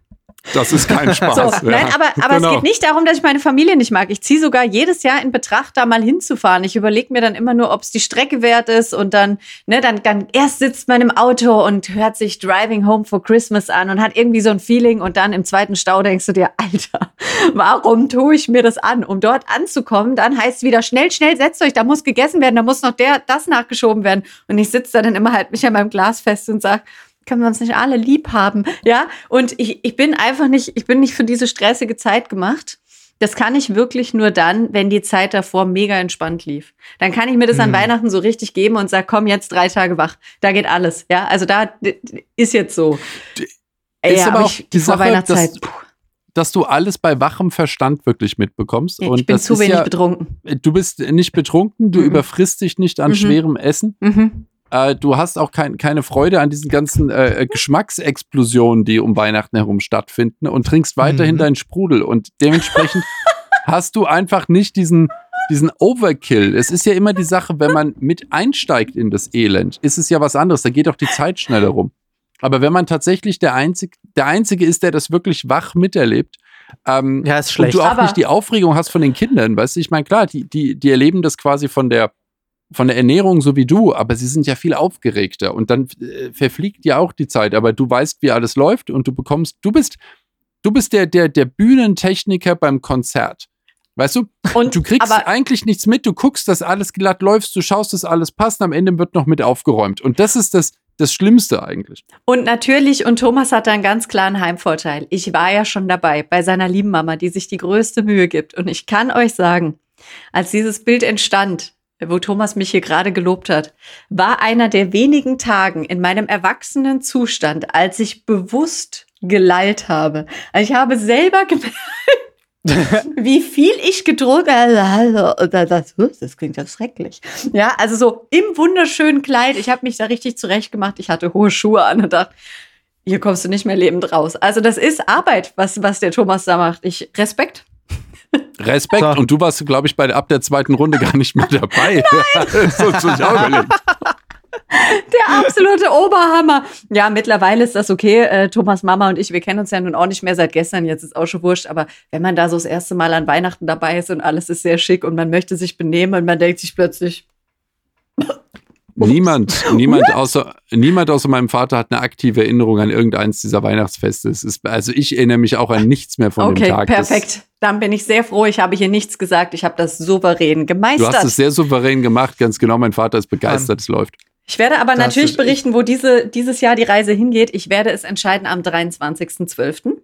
Das ist kein [laughs] Spaß. So, ja. Nein, aber, aber Genau. es geht nicht darum, dass ich meine Familie nicht mag. Ich ziehe sogar jedes Jahr in Betracht, da mal hinzufahren. Ich überlege mir dann immer nur, ob es die Strecke wert ist und dann, ne, dann, dann erst sitzt man im Auto und hört sich Driving Home for Christmas an und hat irgendwie so ein Feeling und dann im zweiten Stau denkst du dir, Alter, [laughs] warum tue ich mir das an? Um dort anzukommen, dann heißt es wieder schnell, schnell, setzt euch, da muss gegessen werden, da muss noch der, das nachgeschoben werden. Und ich sitze da dann immer halt mich an meinem Glas fest und sag können wir uns nicht alle lieb haben, ja? Und ich, ich bin einfach nicht, ich bin nicht für diese stressige Zeit gemacht. Das kann ich wirklich nur dann, wenn die Zeit davor mega entspannt lief. Dann kann ich mir das an Hm. Weihnachten so richtig geben und sag, komm, jetzt drei Tage wach. Da geht alles, ja? Also da ist jetzt so. Ist ja, aber aber auch ich, die Sache, Weihnachtszeit, dass- dass du alles bei wachem Verstand wirklich mitbekommst. ich und bin zu wenig ja, betrunken. Du bist nicht betrunken, du Mhm. überfrisst dich nicht an Mhm. schwerem Essen. Mhm. Äh, du hast auch kein, keine Freude an diesen ganzen äh, Geschmacksexplosionen, die um Weihnachten herum stattfinden und trinkst weiterhin Mhm. deinen Sprudel. Und dementsprechend [laughs] hast du einfach nicht diesen, diesen Overkill. Es ist ja immer die Sache, wenn man mit einsteigt in das Elend, ist es ja was anderes. Da geht auch die Zeit schneller rum. Aber wenn man tatsächlich der Einzige, der Einzige ist, der das wirklich wach miterlebt, ähm, Ja, ist und schlecht. du auch Aber- nicht die Aufregung hast von den Kindern, weißt du? Ich meine, klar, die, die, die erleben das quasi von der, von der Ernährung so wie du, aber sie sind ja viel aufgeregter und dann äh, verfliegt ja auch die Zeit, aber du weißt, wie alles läuft und du bekommst, du bist, du bist der, der, der Bühnentechniker beim Konzert. Weißt du, Und, du kriegst aber eigentlich nichts mit, du guckst, dass alles glatt läuft, du schaust, dass alles passt, am Ende wird noch mit aufgeräumt. Und das ist das, das Schlimmste eigentlich. Und natürlich, und Thomas hat da einen ganz klaren Heimvorteil. Ich war ja schon dabei bei seiner lieben Mama, die sich die größte Mühe gibt. Und ich kann euch sagen, als dieses Bild entstand, wo Thomas mich hier gerade gelobt hat, war einer der wenigen Tagen in meinem erwachsenen Zustand, als ich bewusst gelallt habe. Also ich habe selber gemerkt, [laughs] wie viel ich gedrückt habe. Das, das klingt ja schrecklich. Ja, also so im wunderschönen Kleid. Ich habe mich da richtig zurechtgemacht. Ich hatte hohe Schuhe an und dachte, hier kommst du nicht mehr lebend raus. Also das ist Arbeit, was, was der Thomas da macht. Ich Respekt. Respekt. So. Und du warst, glaube ich, bei ab der zweiten Runde gar nicht mehr dabei. [laughs] [laughs] überlegt. Der absolute Oberhammer. Ja, mittlerweile ist das okay. Äh, Thomas Mama und ich, wir kennen uns ja nun auch nicht mehr seit gestern. Jetzt ist auch schon wurscht. Aber wenn man da so das erste Mal an Weihnachten dabei ist und alles ist sehr schick und man möchte sich benehmen und man denkt sich plötzlich, Niemand, niemand außer, niemand außer meinem Vater hat eine aktive Erinnerung an irgendeins dieser Weihnachtsfeste. Es ist, also ich erinnere mich auch an nichts mehr von okay, dem Tag. Das- perfekt. Dann bin ich sehr froh. Ich habe hier nichts gesagt. Ich habe das souverän Du gemeistert. hast es sehr souverän gemacht, ganz genau. Mein Vater ist begeistert, es läuft. Ich werde aber Das natürlich berichten, wo diese, dieses Jahr die Reise hingeht. Ich werde es entscheiden am 23.12.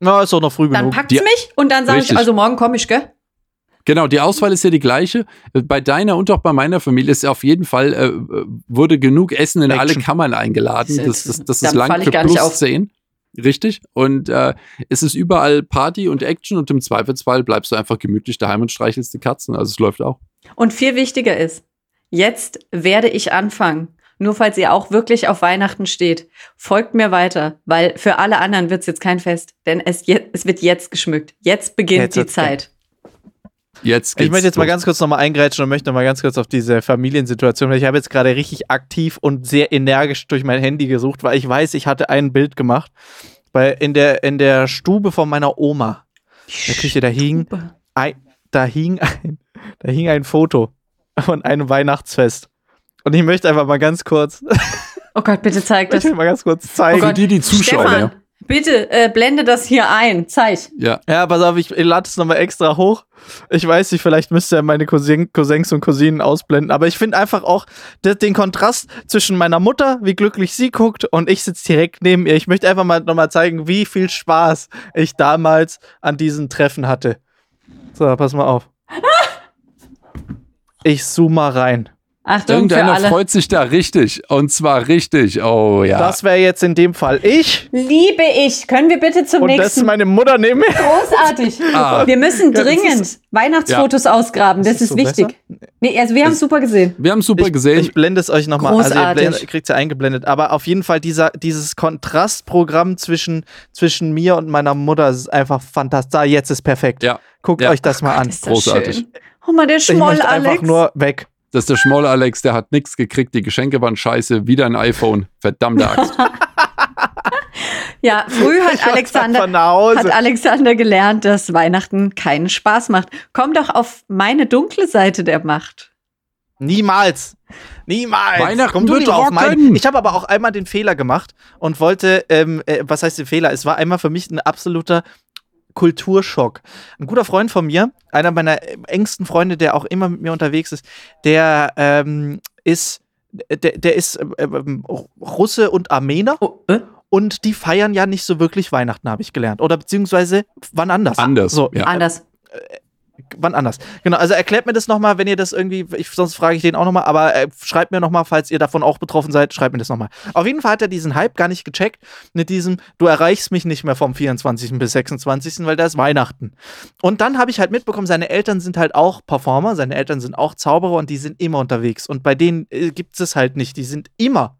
Na, ist doch noch früh Dann genug. packt's Die- mich und dann sage ich, also morgen komme ich, gell? Genau, die Auswahl ist ja die gleiche. Bei deiner und auch bei meiner Familie ist auf jeden Fall, äh, wurde genug Essen in alle Action. Kammern eingeladen. Das, das, das ist lang für gar nicht plus auf. 10. Richtig. Und äh, es ist überall Party und Action und im Zweifelsfall bleibst du einfach gemütlich daheim und streichelst die Katzen. Also es läuft auch. Und viel wichtiger ist, jetzt werde ich anfangen. Nur falls ihr auch wirklich auf Weihnachten steht, folgt mir weiter, weil für alle anderen wird es jetzt kein Fest, denn es, je, es wird jetzt geschmückt. Jetzt beginnt Jetzt die Zeit. Jetzt Ich möchte jetzt mal ganz kurz nochmal eingrätschen und möchte nochmal ganz kurz auf diese Familiensituation, weil ich habe jetzt gerade richtig aktiv und sehr energisch durch mein Handy gesucht, weil ich weiß, ich hatte ein Bild gemacht. Weil in der, in der Stube von meiner Oma, in der Küche, da hing, ein, da, hing ein, da hing ein Foto von einem Weihnachtsfest. Und ich möchte einfach mal ganz kurz, Oh Gott, bitte zeig ich das. will mal ganz kurz zeigen. Für die, die zuschauen, Stefan, ja. Bitte äh, blende das hier ein. Zeig. Ja, Ja, pass auf, ich, ich lade es nochmal extra hoch. Ich weiß nicht, vielleicht müsste er meine Cousin, Cousins und Cousinen ausblenden, aber ich finde einfach auch de- den Kontrast zwischen meiner Mutter, wie glücklich sie guckt, und ich sitze direkt neben ihr. Ich möchte einfach mal nochmal zeigen, wie viel Spaß ich damals an diesen Treffen hatte. So, pass mal auf. [laughs] Ich zoome mal rein. Achtung für irgendeiner alle. freut sich da richtig. Und zwar richtig. Oh ja. Das wäre jetzt in dem Fall ich Liebe ich. Können wir bitte zum und das ist nächsten? meine Mutter neben mir. Großartig. [laughs] Ah. Wir müssen Ja, dringend Weihnachtsfotos ausgraben. Das Ist ist, so wichtig. Nee, also wir haben es super gesehen. Wir haben super ich, gesehen. Ich blende es euch nochmal. Also ihr kriegt es ja eingeblendet. Aber auf jeden Fall dieser, dieses Kontrastprogramm zwischen, zwischen mir und meiner Mutter ist einfach fantastisch. Da, jetzt ist perfekt. ja, Guckt Ja. euch das mal an. Ist das Großartig. schön. Oh mal, der Ich Schmoll, einfach Alex. nur weg. Das ist der schmolle Alex, der hat nichts gekriegt. Die Geschenke waren scheiße. Wieder ein iPhone. Verdammte Axt. [laughs] Ja, früh hat Alexander, hat Alexander gelernt, dass Weihnachten keinen Spaß macht. Komm doch auf meine dunkle Seite der Macht. Niemals. Niemals. Weihnachten Komm du wird auf meinen. rocken. Ich habe aber auch einmal den Fehler gemacht und wollte, ähm, äh, was heißt den Fehler? Es war einmal für mich ein absoluter Kulturschock. Ein guter Freund von mir, einer meiner engsten Freunde, der auch immer mit mir unterwegs ist, der ähm, ist, der, der ist ähm, ähm, Russe und Armener Oh, äh? und die feiern ja nicht so wirklich Weihnachten, habe ich gelernt. Oder beziehungsweise wann anders. Anders. So, ja. Anders. Wann anders. Genau, also erklärt mir das nochmal, wenn ihr das irgendwie, ich, sonst frage ich den auch nochmal, aber äh, schreibt mir nochmal, falls ihr davon auch betroffen seid, schreibt mir das nochmal. Auf jeden Fall hat er diesen Hype gar nicht gecheckt mit diesem, du erreichst mich nicht mehr vom 24. bis 26., weil da ist Weihnachten. Und dann habe ich halt mitbekommen, seine Eltern sind halt auch Performer, seine Eltern sind auch Zauberer und die sind immer unterwegs. Und bei denen äh, gibt es halt nicht, die sind immer,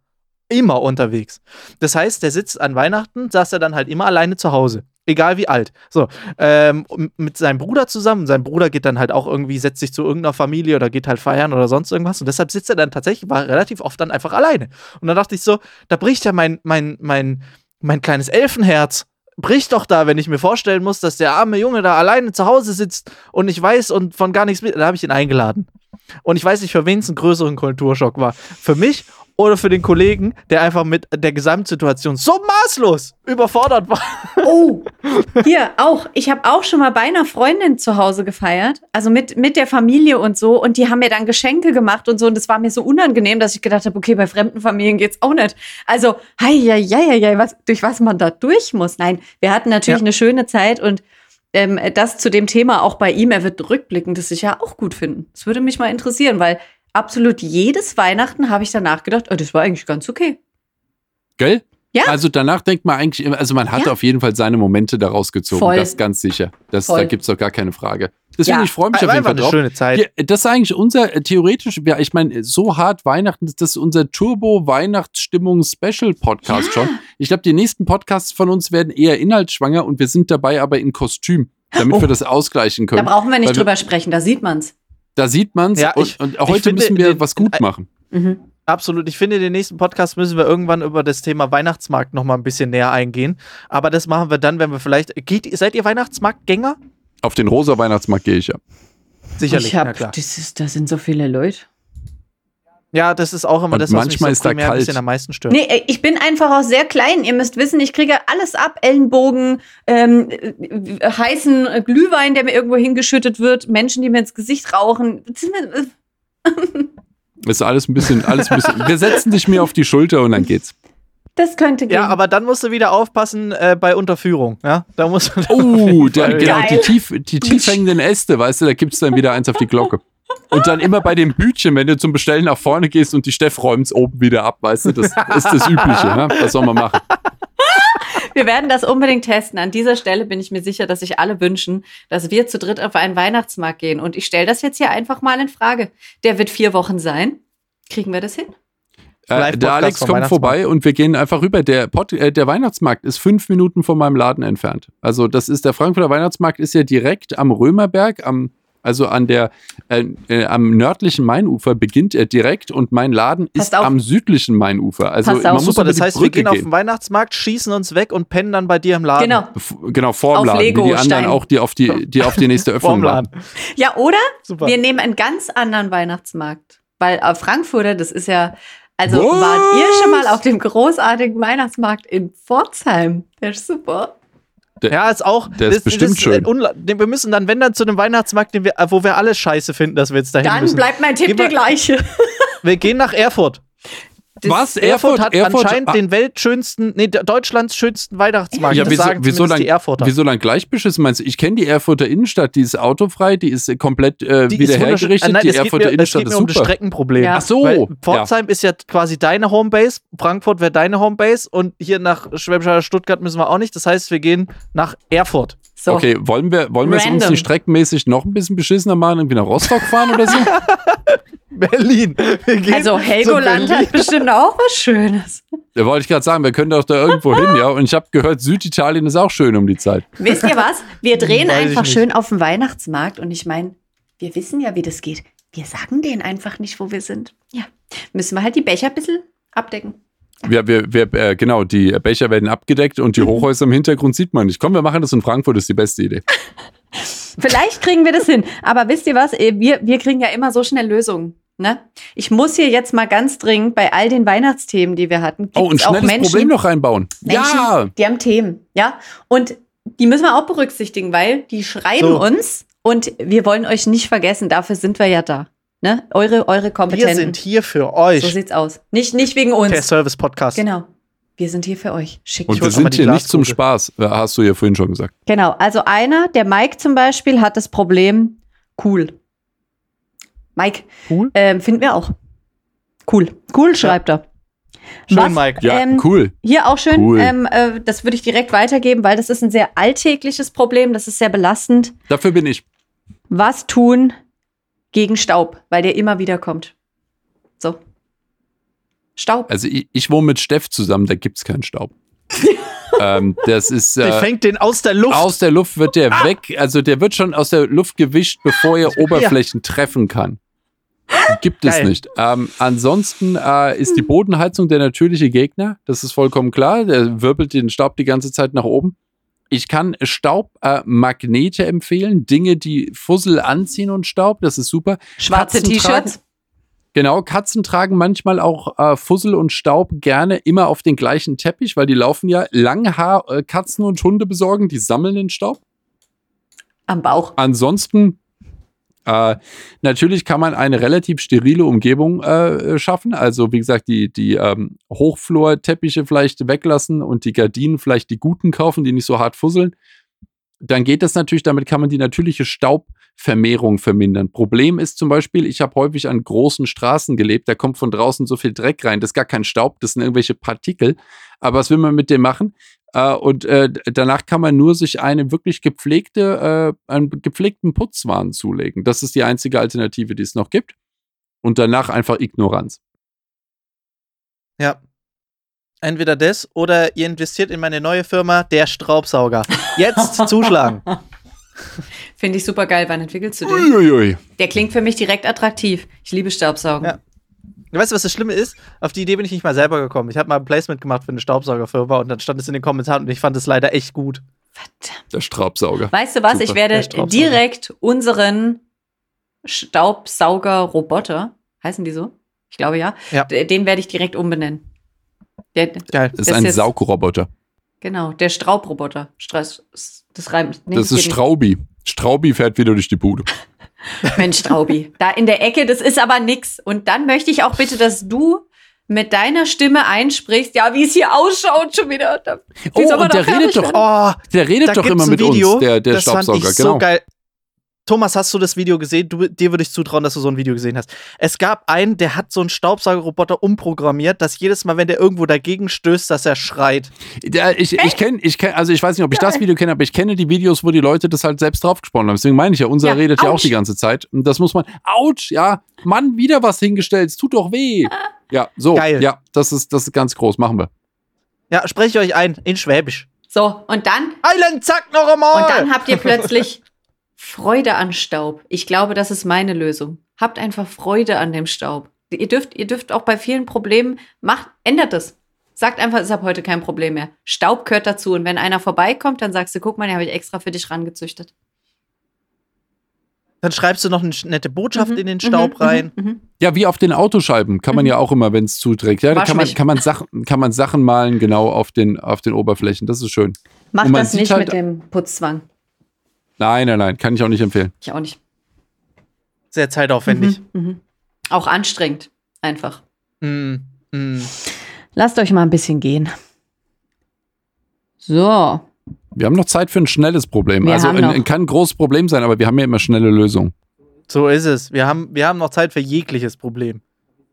immer unterwegs. Das heißt, der sitzt an Weihnachten, saß er dann halt immer alleine zu Hause. Egal wie alt. So, ähm, mit seinem Bruder zusammen. Sein Bruder geht dann halt auch irgendwie, setzt sich zu irgendeiner Familie oder geht halt feiern oder sonst irgendwas. Und deshalb sitzt er dann tatsächlich, war relativ oft dann einfach alleine. Und dann dachte ich so, da bricht ja mein, mein, mein, mein kleines Elfenherz. Bricht doch da, wenn ich mir vorstellen muss, dass der arme Junge da alleine zu Hause sitzt und ich weiß und von gar nichts mit. Da habe ich ihn eingeladen. Und ich weiß nicht, für wen es einen größeren Kulturschock war. Für mich oder für den Kollegen, der einfach mit der Gesamtsituation so maßlos überfordert war. Oh, [laughs] hier auch. Ich habe auch schon mal bei einer Freundin zu Hause gefeiert, also mit, mit der Familie und so. Und die haben mir dann Geschenke gemacht und so. Und das war mir so unangenehm, dass ich gedacht habe, okay, bei fremden Familien geht's auch nicht. Also, hei, hei, hei, hei, was, durch was man da durch muss. Nein, wir hatten natürlich Ja. eine schöne Zeit und ähm, das zu dem Thema auch bei ihm, er wird rückblickend das sicher auch gut finden. Das würde mich mal interessieren, weil absolut jedes Weihnachten habe ich danach gedacht, oh, das war eigentlich ganz okay. Gell? Ja. Also danach denkt man eigentlich immer, also man hat Ja. auf jeden Fall seine Momente daraus gezogen. Voll. Das ganz sicher. Das, Voll. da gibt es doch gar keine Frage. Deswegen, Ja. ich freue mich War auf jeden einfach Fall eine drauf. schöne Zeit. Ja, das ist eigentlich unser äh, theoretisch, ja, ich meine, so hart Weihnachten, das ist unser Turbo-Weihnachtsstimmung-Special-Podcast schon. Ich glaube, die nächsten Podcasts von uns werden eher inhaltsschwanger und wir sind dabei aber in Kostüm, damit Oh. wir das ausgleichen Da können. brauchen wir nicht wir- drüber sprechen, da sieht man's. Da sieht man's Ja, und, und heute finde, müssen wir den- was gut ein- machen. Mhm. Absolut. Ich finde, den nächsten Podcast müssen wir irgendwann über das Thema Weihnachtsmarkt noch mal ein bisschen näher eingehen. Aber das machen wir dann, wenn wir vielleicht. Geht, seid ihr Weihnachtsmarktgänger? Auf den rosa Weihnachtsmarkt gehe ich ja. Sicherlich, Ich hab, klar. das ist, da sind so viele Leute. Ja, das ist auch immer Und das, was manchmal mich ist so da primär ein kalt. bisschen am meisten stört. Nee, äh, ich bin einfach auch sehr klein. Ihr müsst wissen, ich kriege alles ab. Ellenbogen, ähm, äh, heißen äh, Glühwein, der mir irgendwo hingeschüttet wird, Menschen, die mir ins Gesicht rauchen. Das ist Ist alles ein bisschen, alles ein bisschen. Wir setzen dich mir auf die Schulter und dann geht's. Das könnte gehen. Ja, aber dann musst du wieder aufpassen äh, bei Unterführung. Ja, da musst du Oh, da, [laughs] Geil. genau, die, tief, die tief hängenden Äste, weißt du, da gibt's dann wieder eins auf die Glocke. Und dann immer bei dem Bütchen, wenn du zum Bestellen nach vorne gehst und die Steff räumt's oben wieder ab, weißt du, das ist das Übliche, ne? Was soll man machen? Wir werden das unbedingt testen. An dieser Stelle bin ich mir sicher, dass sich alle wünschen, dass wir zu dritt auf einen Weihnachtsmarkt gehen. Und ich stelle das jetzt hier einfach mal in Frage. Der wird vier Wochen sein. Kriegen wir das hin? Äh, der Alex kommt vorbei und wir gehen einfach rüber. Der, Pod, äh, der Weihnachtsmarkt ist fünf Minuten von meinem Laden entfernt. Also das ist der Frankfurter Weihnachtsmarkt ist ja direkt am Römerberg, am also an der äh, äh, am nördlichen Mainufer beginnt er direkt und mein Laden Passt ist auf. am südlichen Mainufer. Also Passt auf. man muss Super, das heißt, wir Brücke gehen auf gehen. den Weihnachtsmarkt, schießen uns weg und pennen dann bei dir im Laden. Genau. F- Genau, vorm Auf Laden, wie die anderen Lego-Steinen. auch, die auf die, die auf die nächste [laughs] Öffnung warten. Laden. Ja, oder Super. wir nehmen einen ganz anderen Weihnachtsmarkt. Weil äh, Frankfurter, das ist ja. Also Was? wart ihr schon mal auf dem großartigen Weihnachtsmarkt in Pforzheim? Der ist super. Ja, ist auch. Der ist bestimmt äh, schön. Wir müssen dann, wenn dann, zu einem Weihnachtsmarkt, den wir, äh, wo wir alles scheiße finden, dass wir jetzt dahin Dann müssen. bleibt mein Tipp Gehen der wir- gleiche. Wir gehen nach Erfurt. Das- Was? Erfurt, hat anscheinend ah, den weltschönsten, nee, Deutschlands schönsten Weihnachtsmarkt. Ja, Das wieso, sagen wieso, dann, die Erfurter. wieso dann gleich beschissen meinst du? Ich kenne die Erfurter Innenstadt, die ist autofrei, die ist äh, komplett äh, Die wieder ist hergerichtet. Ah, nein, die es geht Erfurter mir, es Innenstadt geht ist mir um das super. Streckenproblem. Ja. Ach so, Weil ja. Pforzheim ist ja quasi deine Homebase, Frankfurt wäre deine Homebase und hier nach Schwäbisch Hall, Stuttgart müssen wir auch nicht. Das heißt, wir gehen nach Erfurt. So. Okay, wollen wir, wollen wir es uns nicht streckenmäßig noch ein bisschen beschissener machen, irgendwie nach Rostock fahren oder so? [laughs] Berlin. Wir gehen Also Helgoland Berlin. hat bestimmt auch was Schönes. da wollte ich gerade sagen, wir können doch da irgendwo hin, ja. Und ich habe gehört, Süditalien ist auch schön um die Zeit. Wisst ihr was? Wir drehen Weiß einfach schön auf den Weihnachtsmarkt und ich meine, wir wissen ja, wie das geht. Wir sagen denen einfach nicht, wo wir sind. Ja, müssen wir halt die Becher ein bisschen abdecken. Wir, wir, wir, äh, genau, die Becher werden abgedeckt und die Mhm. Hochhäuser im Hintergrund sieht man nicht. Komm, wir machen das in Frankfurt, das ist die beste Idee. [laughs] Vielleicht kriegen wir das hin. Aber wisst ihr was? Äh, Wir, wir kriegen ja immer so schnell Lösungen. Ne? Ich muss hier jetzt mal ganz dringend bei all den Weihnachtsthemen, die wir hatten, Oh, ein gibt's auch schnelles Menschen, Problem noch reinbauen. Menschen, Ja! die haben Themen, ja. Und die müssen wir auch berücksichtigen, weil die schreiben So. uns und wir wollen euch nicht vergessen. Dafür sind wir ja da. Ne? Eure, eure Wir Kompetenten. sind hier für so euch. sieht's aus. Nicht, nicht wegen Per uns. Service Podcast. Genau. Wir sind hier für euch. Schick. Und wir sind hier nicht zum. Spaß, äh, hast du ja vorhin schon gesagt. Genau. Also einer, der Mike zum Beispiel, hat das Problem, cool. Mike, Cool? ähm, finden wir auch. Cool. Cool, schreibt er. Schön, Was- Mike. Ja, Ähm, cool. Hier auch schön, Cool. ähm, äh, das würde ich direkt weitergeben, weil das ist ein sehr alltägliches Problem, das ist sehr belastend. Dafür bin ich. Was tun gegen Staub, weil der immer wieder kommt? So. Staub. Also ich, ich wohne mit Steff zusammen, da gibt's keinen Staub. [laughs] ähm, das ist Der äh, fängt den aus der Luft. aus der Luft wird der weg, also der wird schon aus der Luft gewischt, bevor er [laughs] Oberflächen treffen kann. Gibt es Geil. nicht. Ähm, ansonsten äh, ist die Bodenheizung der natürliche Gegner. Das ist vollkommen klar. Der wirbelt den Staub die ganze Zeit nach oben. Ich kann Staubmagnete äh, empfehlen, Dinge, die Fussel anziehen und Staub. Das ist super. Schwarze T-Shirts. Genau, Katzen tragen manchmal auch äh, Fussel und Staub gerne immer auf den gleichen Teppich, weil die laufen ja Langhaar äh, Katzen und Hunde besorgen, die sammeln den Staub. Am Bauch. Ansonsten äh, natürlich kann man eine relativ sterile Umgebung äh, schaffen. Also wie gesagt, die, die ähm, Hochflorteppiche vielleicht weglassen und die Gardinen vielleicht die guten kaufen, die nicht so hart fusseln. Dann geht das natürlich, damit kann man die natürliche Staubvermehrung vermindern. Problem ist zum Beispiel, ich habe häufig an großen Straßen gelebt, da kommt von draußen so viel Dreck rein, das ist gar kein Staub, das sind irgendwelche Partikel. Aber was will man mit dem machen? Äh, und äh, danach kann man nur sich eine wirklich gepflegte, äh, einen gepflegten Putzwahn zulegen. Das ist die einzige Alternative, die es noch gibt. Und danach einfach Ignoranz. Ja. Entweder das oder ihr investiert in meine neue Firma, der Straubsauger. Jetzt [laughs] zuschlagen. Finde ich super geil. Wann entwickelst du den? Uiuiui. Der klingt für mich direkt attraktiv. Ich liebe Staubsaugen. Ja. Weißt du, was das Schlimme ist? Auf die Idee bin ich nicht mal selber gekommen. Ich habe mal ein Placement gemacht für eine Staubsaugerfirma und dann stand es in den Kommentaren und ich fand es leider echt gut. Verdammt. Der Staubsauger. Weißt du was? Super. Ich werde direkt unseren Staubsauger-Roboter, heißen die so? Ich glaube ja. Ja. Den werde ich direkt umbenennen. Der, Geil. Das ist ein jetzt- Saugroboter. genau, der Straubroboter. Stress, das reimt. Nee, Das ist geht nicht. Straubi. Straubi fährt wieder durch die Bude. [laughs] Mensch, Straubi. Da in der Ecke, das ist aber nix. Und dann möchte ich auch bitte, dass du mit deiner Stimme einsprichst, ja, wie es hier ausschaut schon wieder. Da Oh, und der redet doch. Oh, der redet da doch immer ein mit Video, uns, der, der das fand Staubsauger. ich genau. so geil. Thomas, hast du das Video gesehen? Du, dir würde ich zutrauen, dass du so ein Video gesehen hast. Es gab einen, der hat so einen Staubsaugerroboter umprogrammiert, dass jedes Mal, wenn der irgendwo dagegen stößt, dass er schreit. Der, ich ich kenne, ich kenn, also ich weiß nicht, ob ich das Video kenne, aber ich kenne die Videos, wo die Leute das halt selbst draufgesprochen haben. Deswegen meine ich ja, unser Ja, redet ja auch ouch. die ganze Zeit. Und das muss man, ouch, ja, Mann, wieder was hingestellt, es tut doch weh. [laughs] Ja, so, Geil. ja, das ist, das ist ganz groß, machen wir. Ja, spreche ich euch ein, in Schwäbisch. So, und dann, Eilen, zack, noch einmal! und dann habt ihr plötzlich [laughs] Freude an Staub. Ich glaube, das ist meine Lösung. Habt einfach Freude an dem Staub. Ihr dürft, ihr dürft auch bei vielen Problemen, macht, ändert es. Sagt einfach, es ist ab heute kein Problem mehr. Staub gehört dazu. Und wenn einer vorbeikommt, dann sagst du, guck mal, den habe ich extra für dich rangezüchtet. Dann schreibst du noch eine nette Botschaft Mhm, in den mhm, Staub mhm, rein. mhm. Ja, wie auf den Autoscheiben kann man Mhm. ja auch immer, wenn es zuträgt. Ja, da kann man, kann, man Sachen, kann man Sachen malen, genau auf den, auf den Oberflächen. Das ist schön. Mach das nicht halt- mit dem Putzzwang. Nein, nein, nein, kann ich auch nicht empfehlen. Ich auch nicht. Sehr zeitaufwendig. Mhm, mhm. Auch anstrengend. Einfach. Mm, mm. Lasst euch mal ein bisschen gehen. So. Wir haben noch Zeit für ein schnelles Problem. Wir also haben ein, noch. ein, kann ein großes Problem sein, aber wir haben ja immer schnelle Lösungen. So ist es. Wir haben, wir haben noch Zeit für jegliches Problem.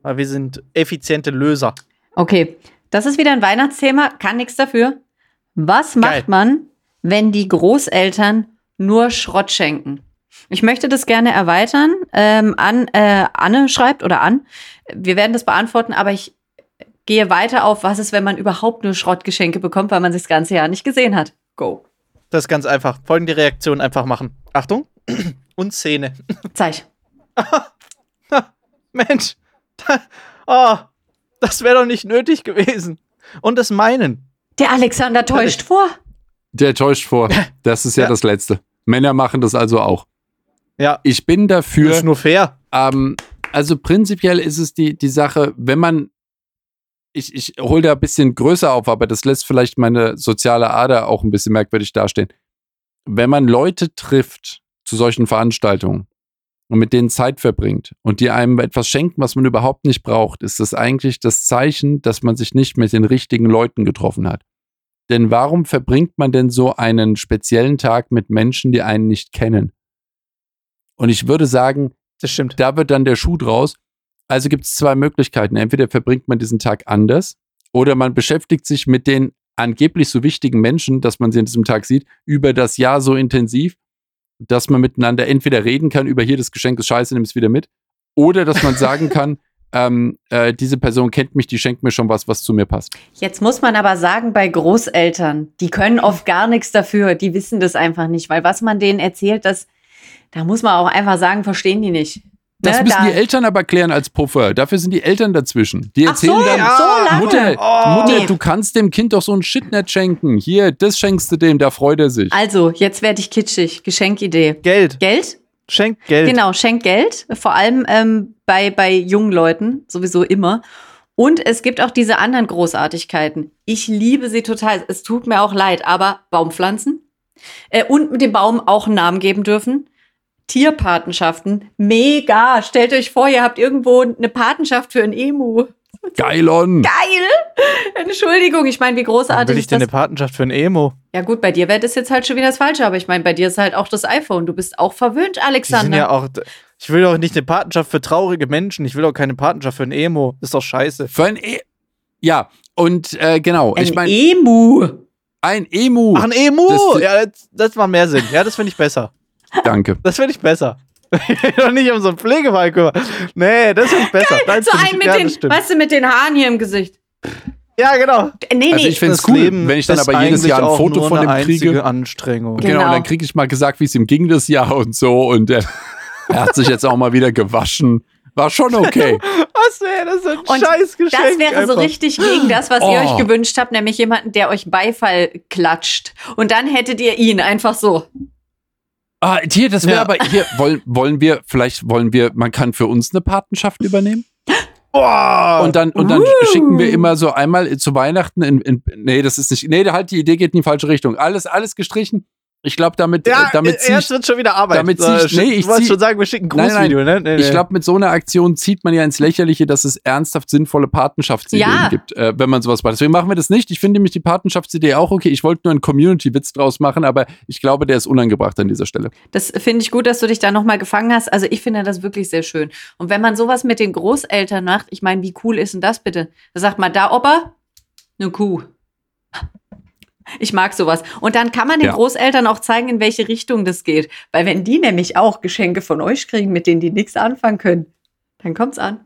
Weil wir sind effiziente Löser. Okay. Das ist wieder ein Weihnachtsthema. Kann nichts dafür. Was macht Geil. man, wenn die Großeltern nur Schrott schenken? Ich möchte das gerne erweitern. Ähm, an, äh, Anne schreibt oder an. Wir werden das beantworten, aber ich gehe weiter auf, was ist, wenn man überhaupt nur Schrottgeschenke bekommt, weil man sich das ganze Jahr nicht gesehen hat. Go. Das ist ganz einfach. Folgende Reaktion einfach machen. Achtung. [clears throat] Und Szene. Zeig. [laughs] Mensch. Oh, [laughs] Das wäre doch nicht nötig gewesen. Und das meinen. Der Alexander täuscht vor. Der täuscht vor. [laughs] Das ist ja, Ja. das Letzte. Männer machen das also auch. Ja, Ich bin dafür. ist nur fair. Ähm, also prinzipiell ist es die, die Sache, wenn man, ich, ich hole da ein bisschen größer auf, aber das lässt vielleicht meine soziale Ader auch ein bisschen merkwürdig dastehen. Wenn man Leute trifft zu solchen Veranstaltungen und mit denen Zeit verbringt und die einem etwas schenken, was man überhaupt nicht braucht, ist das eigentlich das Zeichen, dass man sich nicht mit den richtigen Leuten getroffen hat. Denn warum verbringt man denn so einen speziellen Tag mit Menschen, die einen nicht kennen? Und ich würde sagen, Das stimmt. da wird dann der Schuh draus. Also gibt es zwei Möglichkeiten. Entweder verbringt man diesen Tag anders oder man beschäftigt sich mit den angeblich so wichtigen Menschen, dass man sie an diesem Tag sieht, über das Jahr so intensiv, dass man miteinander entweder reden kann über hier das Geschenk ist scheiße, nimm es wieder mit, oder dass man sagen [laughs] kann, ähm, äh, diese Person kennt mich, die schenkt mir schon was, was zu mir passt. Jetzt muss man aber sagen, bei Großeltern, die können oft gar nichts dafür, die wissen das einfach nicht, weil was man denen erzählt, das, da muss man auch einfach sagen, verstehen die nicht. Das Ne, müssen da- die Eltern aber klären als Puffer. Dafür sind die Eltern dazwischen. Die Ach erzählen so, dann, so lange. Mutter, Oh. Mutter, Nee. du kannst dem Kind doch so ein Shit nicht schenken. Hier, das schenkst du dem, da freut er sich. Also, jetzt werde ich kitschig. Geschenkidee. Geld. Geld? Schenk Geld. Genau, schenkt Geld, vor allem ähm, bei, bei jungen Leuten, sowieso immer. Und es gibt auch diese anderen Großartigkeiten. Ich liebe sie total. Es tut mir auch leid, aber Baumpflanzen äh, und mit dem Baum auch einen Namen geben dürfen. Tierpatenschaften, mega. Stellt euch vor, ihr habt irgendwo eine Patenschaft für ein Emu. Geilon. Geil! Entschuldigung, ich meine, wie großartig will ich ist denn das? eine Patenschaft für ein Emo? Ja gut, bei dir wäre das jetzt halt schon wieder das Falsche, aber ich meine, bei dir ist halt auch das iPhone. Du bist auch verwöhnt, Die sind Alexander. ja auch. Ich will doch nicht eine Patenschaft für traurige Menschen. Ich will auch keine Patenschaft für ein Emo. Ist doch scheiße. Für ein e ja, und äh, genau, ein ich meine, Emu. ein Emu. Ach, ein Emu! Das- ja, das, das macht mehr Sinn. Ja, das finde ich besser. Danke. Das finde ich besser. [laughs] Ich doch nicht um so einen Pflegefall kümmern. Nee, das finde ich besser. Nein, So find ein ich, mit ja, den, weißt du, mit den Haaren hier im Gesicht. Ja, genau. Äh, Nee, Also nee. ich find's Das cool, Leben wenn ich dann ist aber jedes Jahr ein Foto von dem kriege. Anstrengung. Genau, Genau. und dann kriege ich mal gesagt, wie es ihm ging das Jahr und so und er, [laughs] er hat sich jetzt auch mal wieder gewaschen. War schon okay. [laughs] Was wäre das für ein Und scheiß Geschenk? das wäre so einfach. richtig gegen das, was ihr Oh. euch gewünscht habt, nämlich jemanden, der euch Beifall klatscht. Und dann hättet ihr ihn einfach so. Ah, hier, das wäre Ja. aber hier [laughs] wollen wollen wir vielleicht wollen wir man kann für uns eine Patenschaft übernehmen Boah. und dann und dann Uh. schicken wir immer so einmal zu Weihnachten in, in nee, das ist nicht nee, halt die Idee geht in die falsche Richtung. Alles alles gestrichen. Ich glaube damit ja, damit zieh erst ich, wird schon wieder Arbeit. damit So, zieh ich- nee, ich du wolltest zieh- schon sagen, wir schicken ein Nein, nein. Grußvideo, ne? Nee, Ich glaube, mit so einer Aktion zieht man ja ins Lächerliche, dass es ernsthaft sinnvolle Patenschaftsideen Ja. gibt, äh, wenn man sowas macht. Deswegen machen wir das nicht. Ich finde nämlich die Patenschaftsidee auch okay. Ich wollte nur einen Community-Witz draus machen, aber ich glaube, der ist unangebracht an dieser Stelle. Das finde ich gut, dass du dich da nochmal gefangen hast. Also ich finde das wirklich sehr schön. Und wenn man sowas mit den Großeltern macht, ich meine, wie cool ist denn das bitte? Da sagt man, da Opa, eine Kuh. Ich mag sowas. Und dann kann man den Ja. Großeltern auch zeigen, in welche Richtung das geht. Weil wenn die nämlich auch Geschenke von euch kriegen, mit denen die nichts anfangen können, dann kommt's an.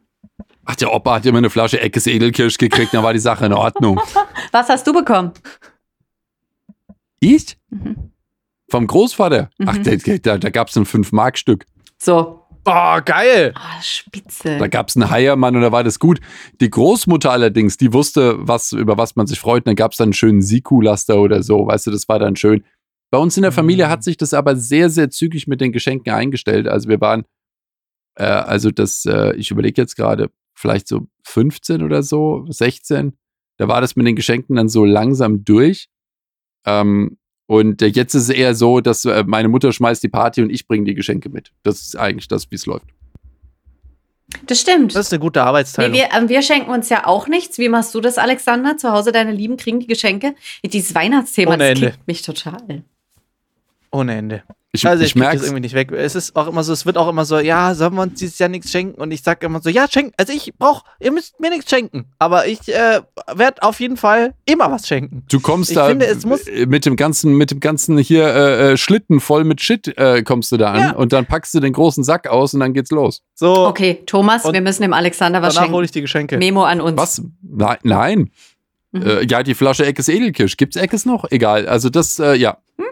Ach, der Opa hat immer eine Flasche Eckes Edelkirsch gekriegt, dann war die Sache in Ordnung. [laughs] Was hast du bekommen? Ich? Mhm. Vom Großvater? Ach, Mhm. der, der, da, da gab es ein 5-Mark-Stück. So. Oh, geil. Ah, spitze. Da gab es einen Heiermann und da war das gut. Die Großmutter allerdings, die wusste, was, über was man sich freut. Und dann gab es dann einen schönen Siku-Laster oder so. Weißt du, das war dann schön. Bei uns in der Familie Mhm. hat sich das aber sehr, sehr zügig mit den Geschenken eingestellt. Also wir waren, äh, also das, äh, ich überlege jetzt gerade, vielleicht so 15 oder so, 16. Da war das mit den Geschenken dann so langsam durch. Ähm, und äh, jetzt ist es eher so, dass äh, meine Mutter schmeißt die Party und ich bringe die Geschenke mit. Das ist eigentlich das, wie es läuft. Das stimmt. Das ist eine gute Nee, Arbeitsteilung. wir, ähm, wir schenken uns ja auch nichts. Wie machst du das, Alexander? Zu Hause deine Lieben kriegen die Geschenke? Dieses Weihnachtsthema, Ohne das Ende. mich total. Ohne Ende. Ich, Also ich, ich merke das irgendwie nicht weg. Es ist auch immer so, es wird auch immer so, ja, sollen wir uns dieses Jahr nichts schenken? Und ich sage immer so, ja, schenken. Also ich brauch, ihr müsst mir nichts schenken. Aber ich äh, werde auf jeden Fall immer was schenken. Du kommst Ich da finde, es muss- äh, mit dem ganzen, mit dem ganzen hier äh, äh, Schlitten voll mit Shit äh, kommst du da an Ja. und dann packst du den großen Sack aus und dann geht's los. So, Okay, Thomas, Und wir müssen dem Alexander was danach hole schenken. ich die Geschenke. Memo an uns. Was? Nein, nein. Mhm. Äh, ja, die Flasche Eckes Edelkirsch. Gibt's Eckes noch? Egal. Also das, äh, ja. Nein,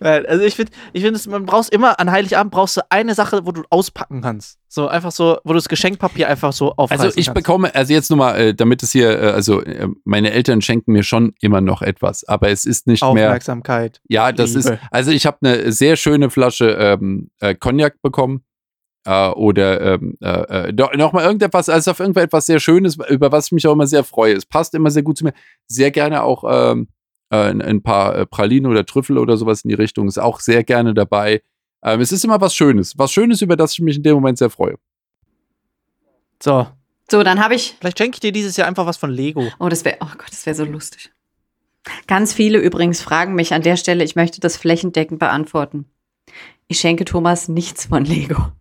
Also ich finde, ich finde, man brauchst immer an Heiligabend brauchst du eine Sache, wo du auspacken kannst. So einfach so, wo du das Geschenkpapier einfach so aufreißen Also ich kannst. bekomme, also jetzt nochmal, äh, damit es hier, äh, also äh, meine Eltern schenken mir schon immer noch etwas, aber es ist nicht mehr. Aufmerksamkeit. Ja, das Liebe. ist, also ich habe eine sehr schöne Flasche ähm, äh, Cognac bekommen. Äh, oder ähm, äh, äh, doch- noch mal irgendetwas, also auf irgendetwas sehr Schönes, über was ich mich auch immer sehr freue. Es passt immer sehr gut zu mir. Sehr gerne auch ähm, äh, ein, paar äh, Pralinen oder Trüffel oder sowas in die Richtung. Ist auch sehr gerne dabei. Ähm, es ist immer was Schönes. Was Schönes, über das ich mich in dem Moment sehr freue. So, So, dann habe ich. vielleicht schenke ich dir dieses Jahr einfach was von Lego. Oh, das wäre, oh Gott, das wäre so lustig. Ganz viele übrigens fragen mich an der Stelle, ich möchte das flächendeckend beantworten. Ich schenke Thomas nichts von Lego.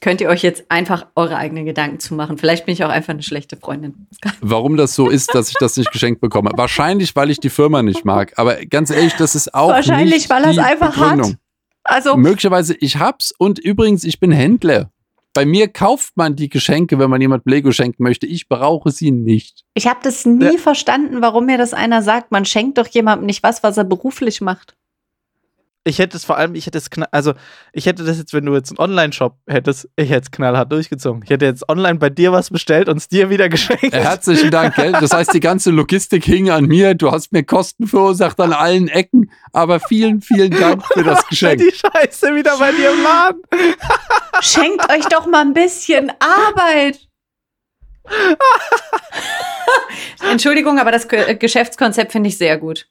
Könnt ihr euch jetzt einfach eure eigenen Gedanken zu machen? Vielleicht bin ich auch einfach eine schlechte Freundin. Warum das so ist, dass ich das nicht geschenkt bekomme. Wahrscheinlich, weil ich die Firma nicht mag. Aber ganz ehrlich, das ist auch Wahrscheinlich, nicht weil er es die einfach Begründung. hat. Also, Möglicherweise, ich hab's und übrigens, ich bin Händler. Bei mir kauft man die Geschenke, wenn man jemand Lego schenken möchte. Ich brauche sie nicht. ich habe das nie Ja. verstanden, warum mir das einer sagt. Man schenkt doch jemandem nicht was, was er beruflich macht. Ich hätte es vor allem, ich hätte es knall, also ich hätte das jetzt, wenn du jetzt einen Online-Shop hättest, ich hätte es knallhart durchgezogen. Ich hätte jetzt online bei dir was bestellt und es dir wieder [laughs] geschenkt. Äh, Herzlichen Dank, gell? Das heißt, die ganze Logistik hing an mir. Du hast mir Kosten verursacht an allen Ecken. Aber vielen, vielen Dank für das [laughs] Geschenk. Die Scheiße wieder bei dir im Laden. [laughs] Schenkt euch doch mal ein bisschen Arbeit. Entschuldigung, aber das Ge- Geschäftskonzept finde ich sehr gut.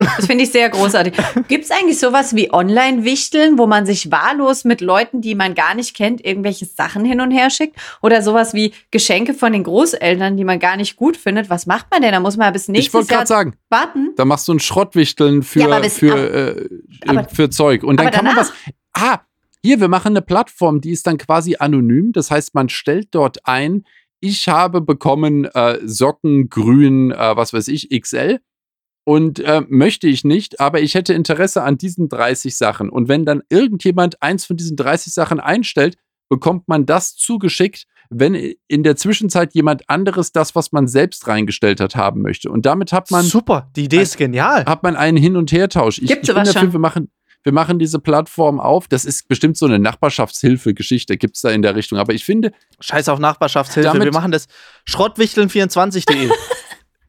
Das finde ich sehr großartig. Gibt es eigentlich sowas wie Online-Wichteln, wo man sich wahllos mit Leuten, die man gar nicht kennt, irgendwelche Sachen hin und her schickt? Oder sowas wie Geschenke von den Großeltern, die man gar nicht gut findet? Was macht man denn? Da muss man ja bis Ich nächstes wollte Jahr gerade sagen, warten. da machst du ein Schrottwichteln für, Ja, aber bis- für, aber- äh, aber- für Zeug. Und dann aber kann man danach- was. Ah, hier, wir machen eine Plattform, die ist dann quasi anonym. Das heißt, man stellt dort ein, ich habe bekommen äh, Socken grün, äh, was weiß ich, XL. Und äh, möchte ich nicht, aber ich hätte Interesse an diesen 30 Sachen. Und wenn dann irgendjemand eins von diesen 30 Sachen einstellt, bekommt man das zugeschickt, wenn in der Zwischenzeit jemand anderes das, was man selbst reingestellt hat, haben möchte. Und damit hat man Super, die Idee ist genial. hat man einen Hin- und Hertausch. Ich, Gibt's ich bin dafür, schon? wir machen, wir machen diese Plattform auf. Das ist bestimmt so eine Nachbarschaftshilfe-Geschichte, gibt es da in der Richtung. Aber ich finde, Scheiß auf Nachbarschaftshilfe. Wir machen das schrottwichteln24.de. [laughs]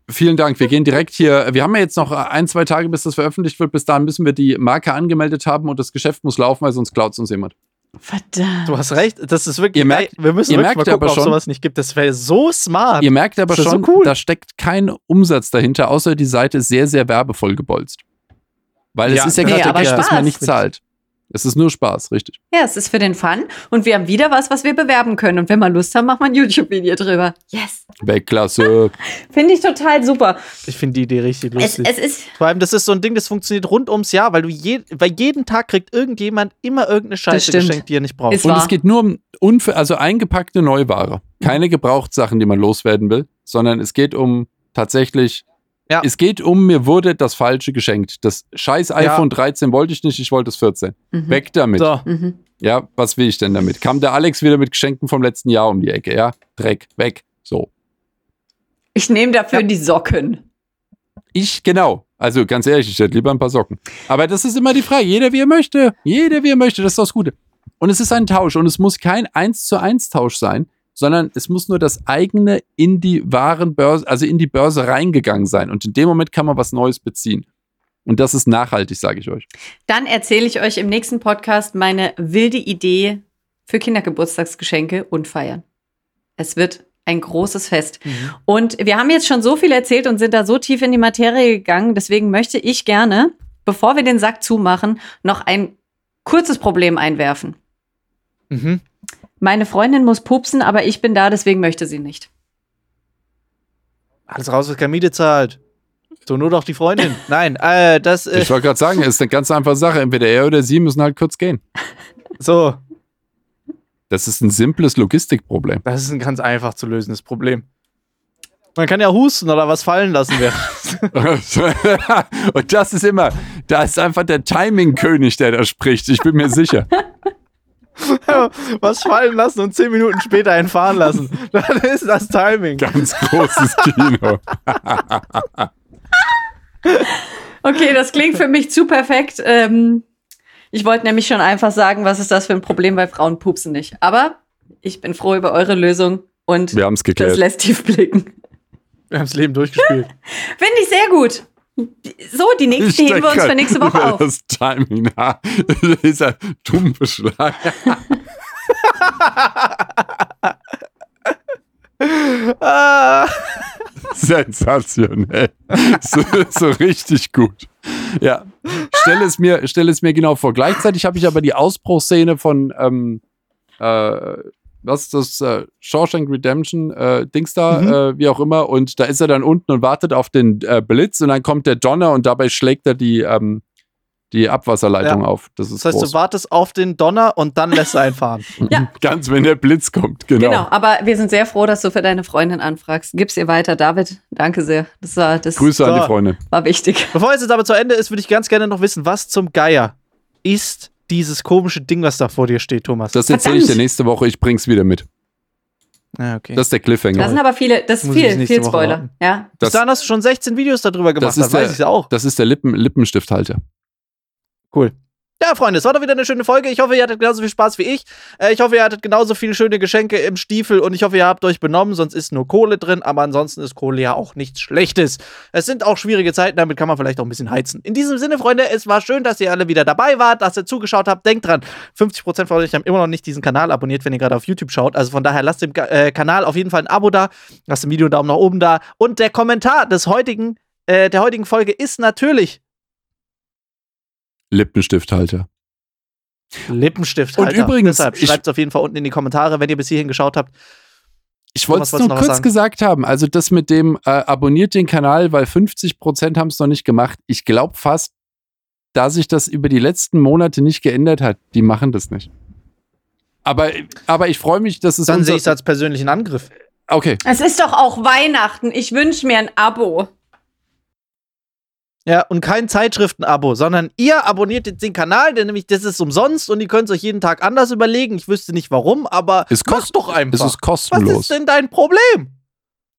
vielen Dank. Wir gehen direkt hier. Wir haben ja jetzt noch ein, zwei Tage, bis das veröffentlicht wird. Bis dahin müssen wir die Marke angemeldet haben und das Geschäft muss laufen, weil sonst klaut es uns jemand. Verdammt. du hast recht, das ist wirklich. Ihr merkt- ey, wir müssen ihr wirklich merkt mal gucken, aber ob schon- sowas nicht gibt. Das wäre so smart. Ihr merkt aber ist so schon, cool. da steckt kein Umsatz dahinter, außer die Seite ist sehr, sehr werbevoll gebolzt. Weil Ja, es ist ja nee, gerade aber Cash, dass man nicht zahlt. Es ist nur Spaß, richtig. Ja, es ist für den Fun. Und wir haben wieder was, was wir bewerben können. Und wenn wir Lust haben, machen wir ein YouTube-Video drüber. Yes. Weltklasse. [laughs] Finde ich total super. Ich finde die Idee richtig Es, lustig. es ist. Vor allem, das ist so ein Ding, das funktioniert rund ums Jahr, weil du je, weil jeden Tag kriegt irgendjemand immer irgendeine Scheiße geschenkt, die er nicht braucht. Ist Und wahr. es geht nur um unver also eingepackte Neuware. Keine Gebrauchtsachen, die man loswerden will, sondern es geht um tatsächlich. Ja. Es geht um, mir wurde das Falsche geschenkt. Das scheiß iPhone 13 wollte ich nicht, ich wollte das 14. Mhm. Weg damit. so. Mhm. Ja, was will ich denn damit? Kam der Alex wieder mit Geschenken vom letzten Jahr um die Ecke, ja? Dreck, weg. So. Ich nehme dafür Ja. die Socken. Ich, genau. Also ganz ehrlich, ich hätte lieber ein paar Socken. Aber das ist immer die Frage. Jeder wie er möchte. Jeder wie er möchte. Das ist das Gute. Und es ist ein Tausch. Und es muss kein 1 zu 1 Tausch sein, sondern es muss nur das eigene in die Warenbörse, also in die Börse reingegangen sein. Und in dem Moment kann man was Neues beziehen. Und das ist nachhaltig, sage ich euch. Dann erzähle ich euch im nächsten Podcast meine wilde Idee für Kindergeburtstagsgeschenke und Feiern. Es wird ein großes Fest. Und wir haben jetzt schon so viel erzählt und sind da so tief in die Materie gegangen. Deswegen möchte ich gerne, bevor wir den Sack zumachen, noch ein kurzes Problem einwerfen. Mhm. Meine Freundin muss pupsen, aber ich bin da, deswegen möchte sie nicht. Alles raus, was keine Miete zahlt. So, nur doch die Freundin. [laughs] Nein, äh, das äh, Ich wollte gerade sagen, es ist eine ganz einfache Sache. Entweder er oder sie müssen halt kurz gehen. so. Das ist ein simples Logistikproblem. Das ist ein ganz einfach zu lösendes Problem. Man kann ja husten oder was fallen lassen. [laughs] Und das ist immer, da ist einfach der Timing-König, der da spricht. Ich bin mir sicher. [laughs] [laughs] was fallen lassen und zehn Minuten später einen fahren lassen. [laughs] Dann ist das Timing. Ganz großes Kino. [laughs] Okay, das klingt für mich zu perfekt. Ähm, ich wollte nämlich schon einfach sagen, was ist das für ein Problem, weil Frauen pupsen nicht. Aber ich bin froh über eure Lösung und Wir haben es das lässt tief blicken. Wir haben das Leben durchgespielt. Finde ich sehr gut. So, die nächste heben wir uns für nächste Woche auf. Das Timing, ja. dieser dumme Schlag. ah, [laughs] Sensationell. So, so richtig gut. Ja. Stell es mir, stell es mir genau vor. Gleichzeitig habe ich aber die Ausbruchsszene von ähm, äh, was ist das? Äh, Shawshank Redemption, äh, Dings da, Mhm. äh, wie auch immer. Und da ist er dann unten und wartet auf den äh, Blitz und dann kommt der Donner und dabei schlägt er die, ähm, die Abwasserleitung Ja. auf. Das ist das heißt, groß. du wartest auf den Donner und dann lässt du einfahren. [laughs] Ja. Ganz, wenn der Blitz kommt, genau. Genau, aber wir sind sehr froh, dass du für deine Freundin anfragst. Gib's ihr weiter, David. Danke sehr. Das war, das Grüße an die Freunde. war wichtig. Bevor es jetzt aber zu Ende ist, würde ich ganz gerne noch wissen, was zum Geier ist dieses komische Ding, was da vor dir steht, Thomas. Das erzähle ich dir nächste Woche. Ich bring's wieder mit. ah, okay. Das ist der Cliffhanger. Das sind aber viele, das ist ich bis viel, viel Spoiler. Ja. Bis das, dahin hast du schon 16 Videos darüber gemacht, Das ist weiß der- ich ja auch. das ist der Lippen, Lippenstifthalter. Cool. Ja, Freunde, es war doch wieder eine schöne Folge. Ich hoffe, ihr hattet genauso viel Spaß wie ich. Äh, ich hoffe, ihr hattet genauso viele schöne Geschenke im Stiefel und ich hoffe, ihr habt euch benommen, sonst ist nur Kohle drin, aber ansonsten ist Kohle ja auch nichts Schlechtes. Es sind auch schwierige Zeiten, damit kann man vielleicht auch ein bisschen heizen. In diesem Sinne, Freunde, es war schön, dass ihr alle wieder dabei wart, dass ihr zugeschaut habt. Denkt dran, 50% von euch haben immer noch nicht diesen Kanal abonniert, wenn ihr gerade auf YouTube schaut. Also von daher lasst dem äh, Kanal auf jeden Fall ein Abo da, lasst dem Video einen Daumen nach oben da und der Kommentar des heutigen, äh, der heutigen Folge ist natürlich Lippenstifthalter. Lippenstift. Und übrigens, deshalb schreibt es auf jeden Fall unten in die Kommentare, wenn ihr bis hierhin geschaut habt. Ich wollte es nur kurz sagen? gesagt haben. Also das mit dem äh, abonniert den Kanal, weil 50% haben es noch nicht gemacht. Ich glaube fast, da sich das über die letzten Monate nicht geändert hat, die machen das nicht. Aber, aber ich freue mich, dass es Dann sehe ich es als persönlichen Angriff. Okay, Es ist doch auch Weihnachten. Ich wünsche mir ein Abo. Ja, und kein Zeitschriften-Abo, sondern ihr abonniert jetzt den Kanal, denn nämlich das ist umsonst und ihr könnt es euch jeden Tag anders überlegen. Ich wüsste nicht warum, aber Es macht kost- doch einfach. es ist Was kostenlos. ist denn dein Problem?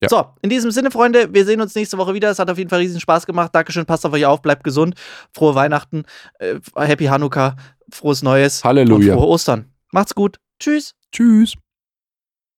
Ja. So, in diesem Sinne, Freunde, wir sehen uns nächste Woche wieder. Es hat auf jeden Fall riesen Spaß gemacht. Dankeschön, passt auf euch auf, bleibt gesund. Frohe Weihnachten, äh, Happy Hanukkah, frohes Neues Halleluja. und frohe Ostern. Macht's gut. Tschüss. Tschüss.